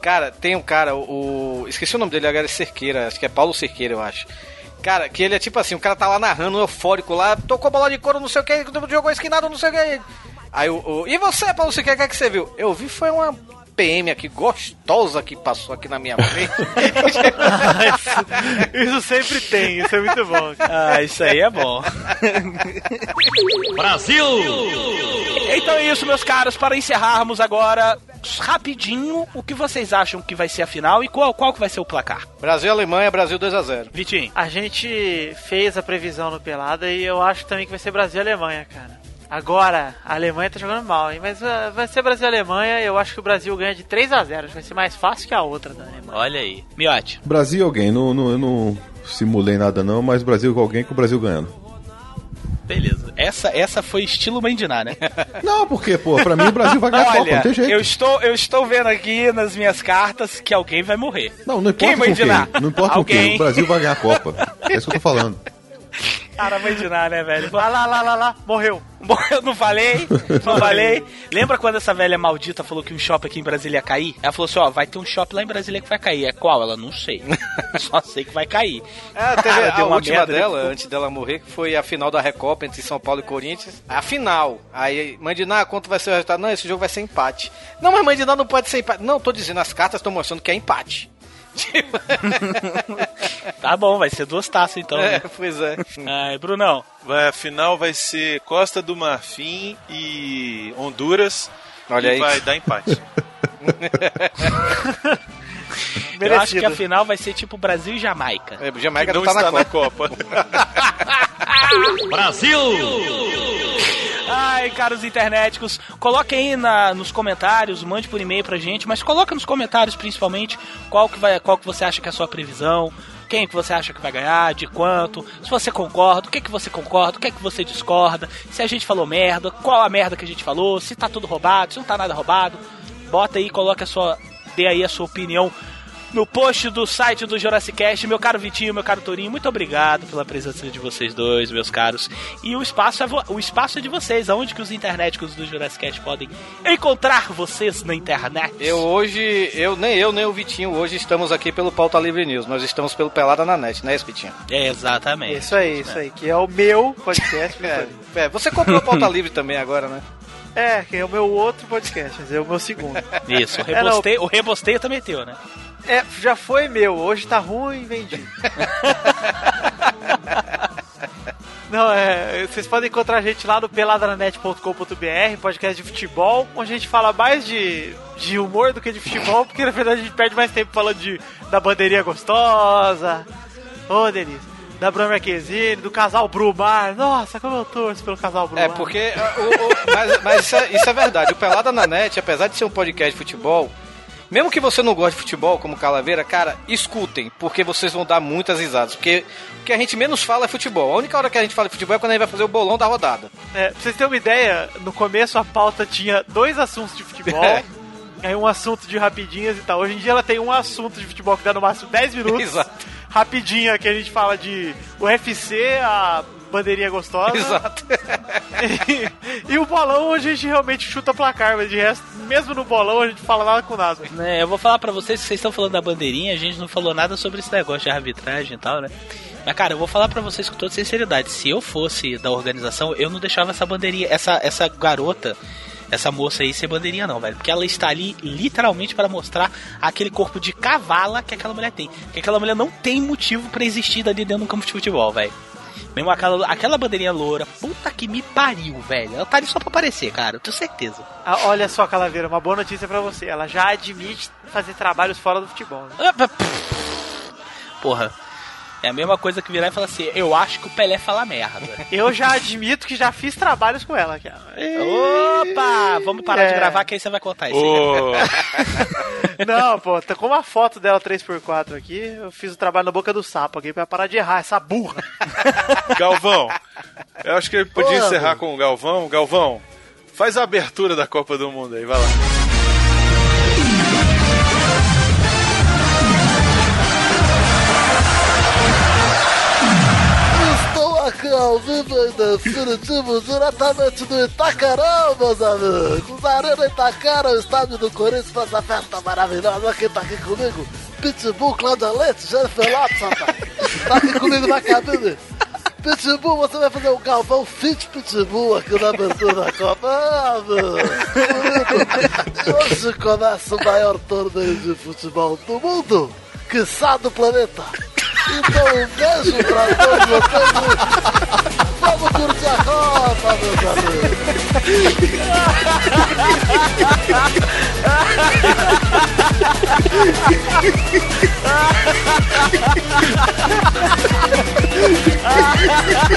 [SPEAKER 9] Cara, tem um cara, o. esqueci o nome dele agora, é Cerqueira, acho que é Paulo Cerqueira, eu acho. Cara, que ele é tipo assim, o cara tá lá narrando, eufórico lá, tocou bola de couro, não sei o que, jogou esquinado, não sei o que. Aí o. o- e você, Paulo Cerqueira, o que, é que você viu? Eu vi foi uma PM aqui, gostosa, que passou aqui na minha frente. <laughs>
[SPEAKER 7] Isso sempre tem, isso é muito bom.
[SPEAKER 4] Ah, isso aí é bom.
[SPEAKER 14] Brasil!
[SPEAKER 4] Então é isso, meus caros, para encerrarmos agora, rapidinho, o que vocês acham que vai ser a final e qual, qual que vai ser o placar?
[SPEAKER 9] Brasil e Alemanha, Brasil 2x0.
[SPEAKER 4] Vitinho.
[SPEAKER 7] A gente fez a previsão no Pelada e eu acho também que vai ser Brasil e Alemanha, cara. Agora, a Alemanha tá jogando mal, hein? Mas ah, vai ser Brasil e Alemanha. Eu acho que o Brasil ganha de 3 a 0 Vai ser mais fácil que a outra da Alemanha.
[SPEAKER 4] Olha aí. Miote.
[SPEAKER 2] Brasil e alguém, não, não, eu não simulei nada não, mas Brasil com alguém com o Brasil ganhando.
[SPEAKER 4] Beleza. Essa, essa foi estilo Mandiná, né? <laughs>
[SPEAKER 2] Não, porque, pô, pra mim o Brasil vai ganhar a Copa,
[SPEAKER 4] Olha,
[SPEAKER 2] não tem jeito.
[SPEAKER 4] eu estou, eu estou vendo aqui nas minhas cartas que alguém vai morrer.
[SPEAKER 2] Não, não
[SPEAKER 4] Quem
[SPEAKER 2] importa com quem.
[SPEAKER 4] Mandiná?
[SPEAKER 2] Não importa com
[SPEAKER 4] Alguém.
[SPEAKER 2] quem. O Brasil vai ganhar a Copa. É isso que eu tô falando. <laughs>
[SPEAKER 4] Cara, Mandiná, né, velho?
[SPEAKER 7] Lá, lá, lá, lá, lá, morreu.
[SPEAKER 4] Eu não falei, não falei. Lembra quando essa velha maldita falou que um shopping aqui em Brasília ia cair? Ela falou assim, ó, vai ter um shopping lá em Brasília que vai cair. É qual? Ela não sei. <laughs> Só sei que vai cair.
[SPEAKER 9] Ah, teve a última dela, antes dela morrer, que foi a final da Recopa entre São Paulo e Corinthians. A final. Aí, Mandiná, quanto vai ser o resultado? Não, esse jogo vai ser empate. Não, mas Mandiná não pode ser empate. Não, tô dizendo, as cartas estão mostrando que é empate. <laughs>
[SPEAKER 4] Tá bom, vai ser duas taças então.
[SPEAKER 9] É,
[SPEAKER 4] né?
[SPEAKER 9] pois é.
[SPEAKER 4] Ai, Brunão.
[SPEAKER 6] Vai, a final vai ser Costa do Marfim e Honduras.
[SPEAKER 9] Olha
[SPEAKER 6] e
[SPEAKER 9] aí.
[SPEAKER 6] vai dar empate. <laughs>
[SPEAKER 4] Eu acho que a final vai ser tipo Brasil e Jamaica.
[SPEAKER 9] É, Jamaica
[SPEAKER 6] não
[SPEAKER 9] não tá
[SPEAKER 6] está
[SPEAKER 9] na
[SPEAKER 6] na
[SPEAKER 9] Copa.
[SPEAKER 6] Copa. <laughs>
[SPEAKER 14] Brasil!
[SPEAKER 4] Ai, caros internéticos, coloque aí na, nos comentários, mande por e-mail pra gente, mas coloca nos comentários principalmente qual que, vai, qual que você acha que é a sua previsão, quem que você acha que vai ganhar, de quanto, se você concorda, o que que você concorda, o que que você discorda, se a gente falou merda, qual a merda que a gente falou, se tá tudo roubado, se não tá nada roubado. Bota aí, coloca a sua, dê aí a sua opinião no post do site do Jurassic Cast. Meu caro Vitinho, meu caro Torinho, muito obrigado pela presença de vocês dois, meus caros. E o espaço é, o espaço é de vocês. Aonde que os internéticos do Jurassic Cast podem encontrar vocês na internet?
[SPEAKER 9] Eu hoje, eu nem eu nem o Vitinho hoje estamos aqui pelo Pauta Livre News. Nós estamos pelo Pelada na Net, não é isso, Vitinho?
[SPEAKER 4] É, exatamente.
[SPEAKER 7] Isso aí, isso aí. Que é o meu podcast.
[SPEAKER 9] É, é, você comprou o Pauta Livre também agora, né?
[SPEAKER 7] É, que é o meu outro podcast, mas é o meu segundo.
[SPEAKER 4] Isso, o
[SPEAKER 7] É,
[SPEAKER 4] rebosteio, o rebosteio também é teu, né?
[SPEAKER 7] É, já foi meu, hoje tá ruim, vendi. <laughs> Não, é. Vocês podem encontrar a gente lá no peladranet.com.br, podcast de futebol, onde a gente fala mais de, de humor do que de futebol, porque na verdade a gente perde mais tempo falando de, da bandeirinha gostosa. Ô, delícia. Da Bruna Marquezine, do casal Brumar. Nossa, como eu torço pelo casal Brumar.
[SPEAKER 9] É, porque. uh, o- o- mas mas isso, é, isso é verdade. O Pelada na Net, apesar de ser um podcast de futebol, mesmo que você não goste de futebol, como Calaveira, cara, escutem, porque vocês vão dar muitas risadas. Porque o que a gente menos fala é futebol. A única hora que a gente fala de futebol é quando a gente vai fazer o bolão da rodada.
[SPEAKER 7] É, pra vocês terem uma ideia, no começo a pauta tinha dois assuntos de futebol.
[SPEAKER 9] É. <laughs>
[SPEAKER 7] Aí um assunto de rapidinhas e tal. Hoje em dia ela tem um assunto de futebol que dá no máximo 10 minutos. <laughs>
[SPEAKER 9] Exato.
[SPEAKER 7] Rapidinha, que a gente fala de UFC, a bandeirinha gostosa.
[SPEAKER 9] Exato. <laughs>
[SPEAKER 7] E o bolão a gente realmente chuta placar, mas de resto, mesmo no bolão a gente fala nada com nada.
[SPEAKER 4] Né, eu vou falar pra vocês que vocês estão falando da bandeirinha, a gente não falou nada sobre esse negócio de arbitragem e tal, né? Mas, cara, eu vou falar pra vocês com toda sinceridade. Se eu fosse da organização, eu não deixava essa bandeirinha, essa, essa garota, essa moça aí ser bandeirinha, não, velho. Porque ela está ali literalmente para mostrar aquele corpo de cavala que aquela mulher tem. Que aquela mulher não tem motivo pra existir ali dentro do campo de futebol, velho. Mesmo aquela, aquela bandeirinha loura, puta que me pariu, velho. Ela tá ali só pra aparecer, cara, eu tenho certeza.
[SPEAKER 7] Ah, olha só, Calaveira, uma boa notícia pra você. Ela já admite fazer trabalhos fora do futebol. Né?
[SPEAKER 4] Porra. É a mesma coisa que virar e falar assim: eu acho que o Pelé fala merda. <laughs>
[SPEAKER 7] Eu já admito que já fiz trabalhos com ela. Cara.
[SPEAKER 4] Opa! Vamos parar de
[SPEAKER 7] É.
[SPEAKER 4] gravar que aí você vai contar isso.
[SPEAKER 6] Ô. <laughs> <laughs>
[SPEAKER 7] Não, pô, tá com uma foto dela 3x4 aqui. Eu fiz o trabalho na boca do sapo aqui pra parar de errar, essa burra.
[SPEAKER 6] Galvão, eu acho que ele podia
[SPEAKER 7] Ô,
[SPEAKER 6] encerrar com o Galvão. Galvão, faz a abertura da Copa do Mundo aí, vai lá.
[SPEAKER 13] Aqui ao vivo e definitivo diretamente do Itacarão, meus amigos. Arena Itacara, o estádio do Corinthians, para essa festa maravilhosa. Quem tá aqui comigo? Pitbull, Cláudia Leite, Jennifer Lopes, rapaz. Tá aqui comigo na cabine. Pitbull, você vai fazer o Galvão Fit Pitbull aqui na abertura da Copa. Ah, hoje começa o maior torneio de futebol do mundo, quiçá do planeta. Então um beijo pra todos vocês. Vamos curtir a Copa, meus
[SPEAKER 4] Ai, <laughs>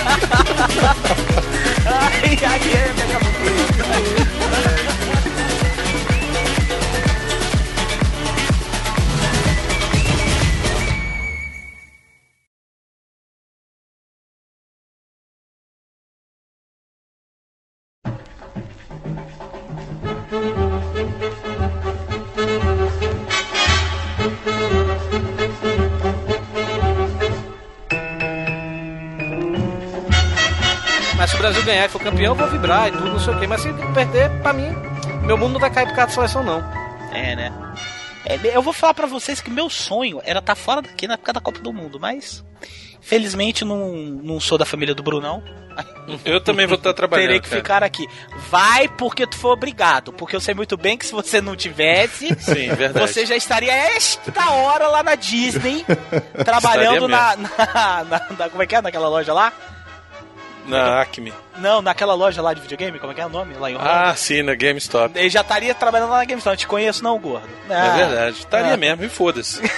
[SPEAKER 9] ganhar e for campeão, eu vou vibrar e tudo, não sei o quê. Mas se perder, pra mim, meu mundo não vai cair por causa da seleção, não.
[SPEAKER 4] É, né? É, eu vou falar pra vocês que meu sonho era estar fora daqui na época da Copa do Mundo, mas felizmente não, não sou da família do Brunão. <laughs>
[SPEAKER 6] Eu também vou estar trabalhando.
[SPEAKER 4] Terei que
[SPEAKER 6] cara.
[SPEAKER 4] ficar aqui. Vai porque tu foi obrigado, porque eu sei muito bem que se você não tivesse, <laughs>
[SPEAKER 6] Sim,
[SPEAKER 4] você já estaria esta hora lá na Disney, <laughs> trabalhando na, na, na- na- Como é que é? Naquela loja lá?
[SPEAKER 6] Na Acme.
[SPEAKER 4] Não, naquela loja lá de videogame, como é que é o nome? Lá em Orlando.
[SPEAKER 6] Ah, sim, na GameStop.
[SPEAKER 4] Ele já estaria trabalhando lá na GameStop. Eu te conheço, não, gordo.
[SPEAKER 6] é
[SPEAKER 4] Ah,
[SPEAKER 6] verdade. Estaria
[SPEAKER 4] ah.
[SPEAKER 6] mesmo, e foda-se. <laughs>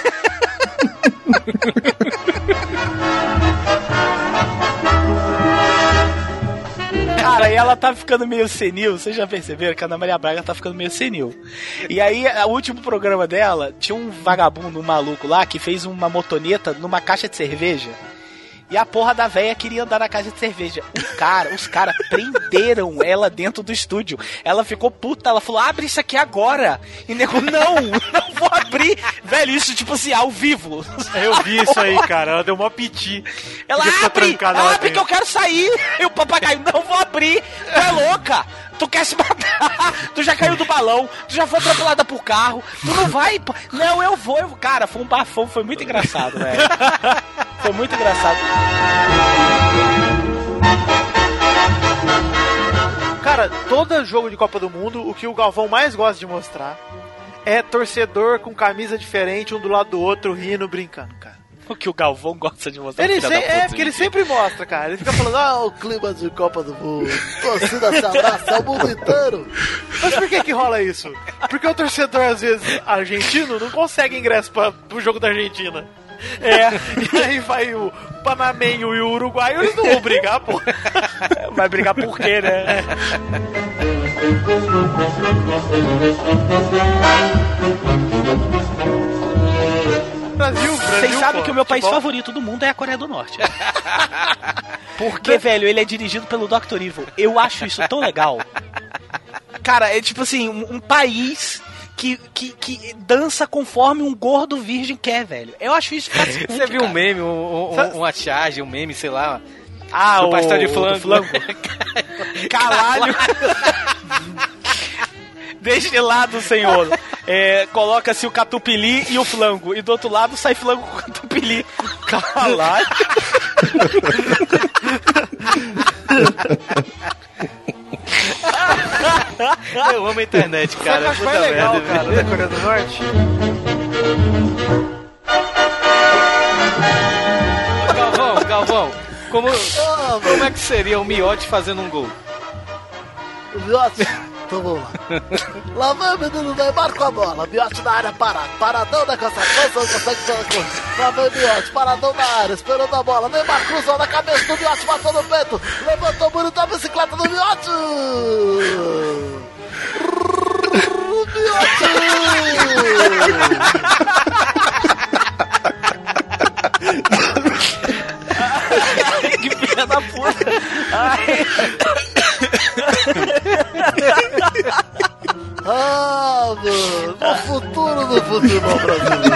[SPEAKER 4] Cara, e ela tá ficando meio senil. Vocês já perceberam que a Ana Maria Braga tá ficando meio senil. E aí, o último programa dela, tinha um vagabundo, um maluco lá, que fez uma motoneta numa caixa de cerveja. E a porra da véia queria andar na caixa de cerveja. O cara, os caras prenderam ela dentro do estúdio. Ela ficou puta, ela falou: abre isso aqui agora. E nego, não, <laughs> não vou abrir. Velho, isso tipo assim, ao vivo.
[SPEAKER 7] Eu vi <laughs> isso aí, cara. Ela deu uma piti.
[SPEAKER 4] Ela abre, abre que eu quero sair. E o papagaio, não vou abrir. Tu é louca. Tu quer se matar. Tu já caiu do balão. Tu já foi atropelada por carro. Tu não vai. Não, eu vou. Eu... Cara, foi um bafão. Foi muito engraçado, velho. Foi muito engraçado.
[SPEAKER 7] Cara, todo jogo de Copa do Mundo, o que o Galvão mais gosta de mostrar é torcedor com camisa diferente, um do lado do outro, rindo, brincando, cara. <laughs>
[SPEAKER 4] O que o Galvão gosta de mostrar.
[SPEAKER 7] Ele se- é, porque ele sempre mostra, cara. Ele fica falando,
[SPEAKER 13] Ah, o clima de Copa do Mundo. Torcida se abraça é o mundo inteiro.
[SPEAKER 7] Mas por que que rola isso? Porque o torcedor, às vezes, argentino, não consegue ingresso pra, pro jogo da Argentina. É, <laughs> e aí vai o Panamenho e o Uruguai, eles não vão brigar, pô. <laughs>
[SPEAKER 4] Vai brigar por quê, né?
[SPEAKER 7] Brasil, Brasil.
[SPEAKER 4] Vocês sabem que o meu país
[SPEAKER 7] futebol.
[SPEAKER 4] favorito do mundo é a Coreia do Norte. <laughs> Porque, velho, ele é dirigido pelo Dr. Evil. Eu acho isso tão legal. Cara, é tipo assim, um, um país que, que, que dança conforme um gordo virgem quer, velho. Eu acho isso <laughs> fascinante,
[SPEAKER 9] Você viu um
[SPEAKER 4] cara.
[SPEAKER 9] meme, um, um-
[SPEAKER 4] Sabe-
[SPEAKER 9] uma charge, um meme, sei lá.
[SPEAKER 4] Ah, o
[SPEAKER 9] pastel de flango. <laughs>
[SPEAKER 4] flango. Calalho. Deste lado, senhor, é, coloca-se o catupiry e o flango. E do outro lado sai flango com catupiry. Caralho.
[SPEAKER 9] Eu amo a internet, cara.
[SPEAKER 7] Sabe
[SPEAKER 9] Puta
[SPEAKER 7] legal,
[SPEAKER 9] merda,
[SPEAKER 7] cara,
[SPEAKER 9] velho.
[SPEAKER 7] da Coreia do Norte?
[SPEAKER 9] Galvão, Galvão, como, como é que seria o Miote fazendo um gol?
[SPEAKER 13] O Miotti, então vamos lá. <laughs> Lá vai o menino Neymar com a bola. Miotti na área parado. Paradão da concentração, não consegue fazer. Lá vai o Miotti, paradão na área, esperando a bola. Neymar cruzou na cabeça do Miotti, matou no peito. Levantou bonito a bicicleta do Miotti. <laughs>
[SPEAKER 4] que filha da puta. Ai.
[SPEAKER 13] Ah, mano, o futuro do futebol brasileiro.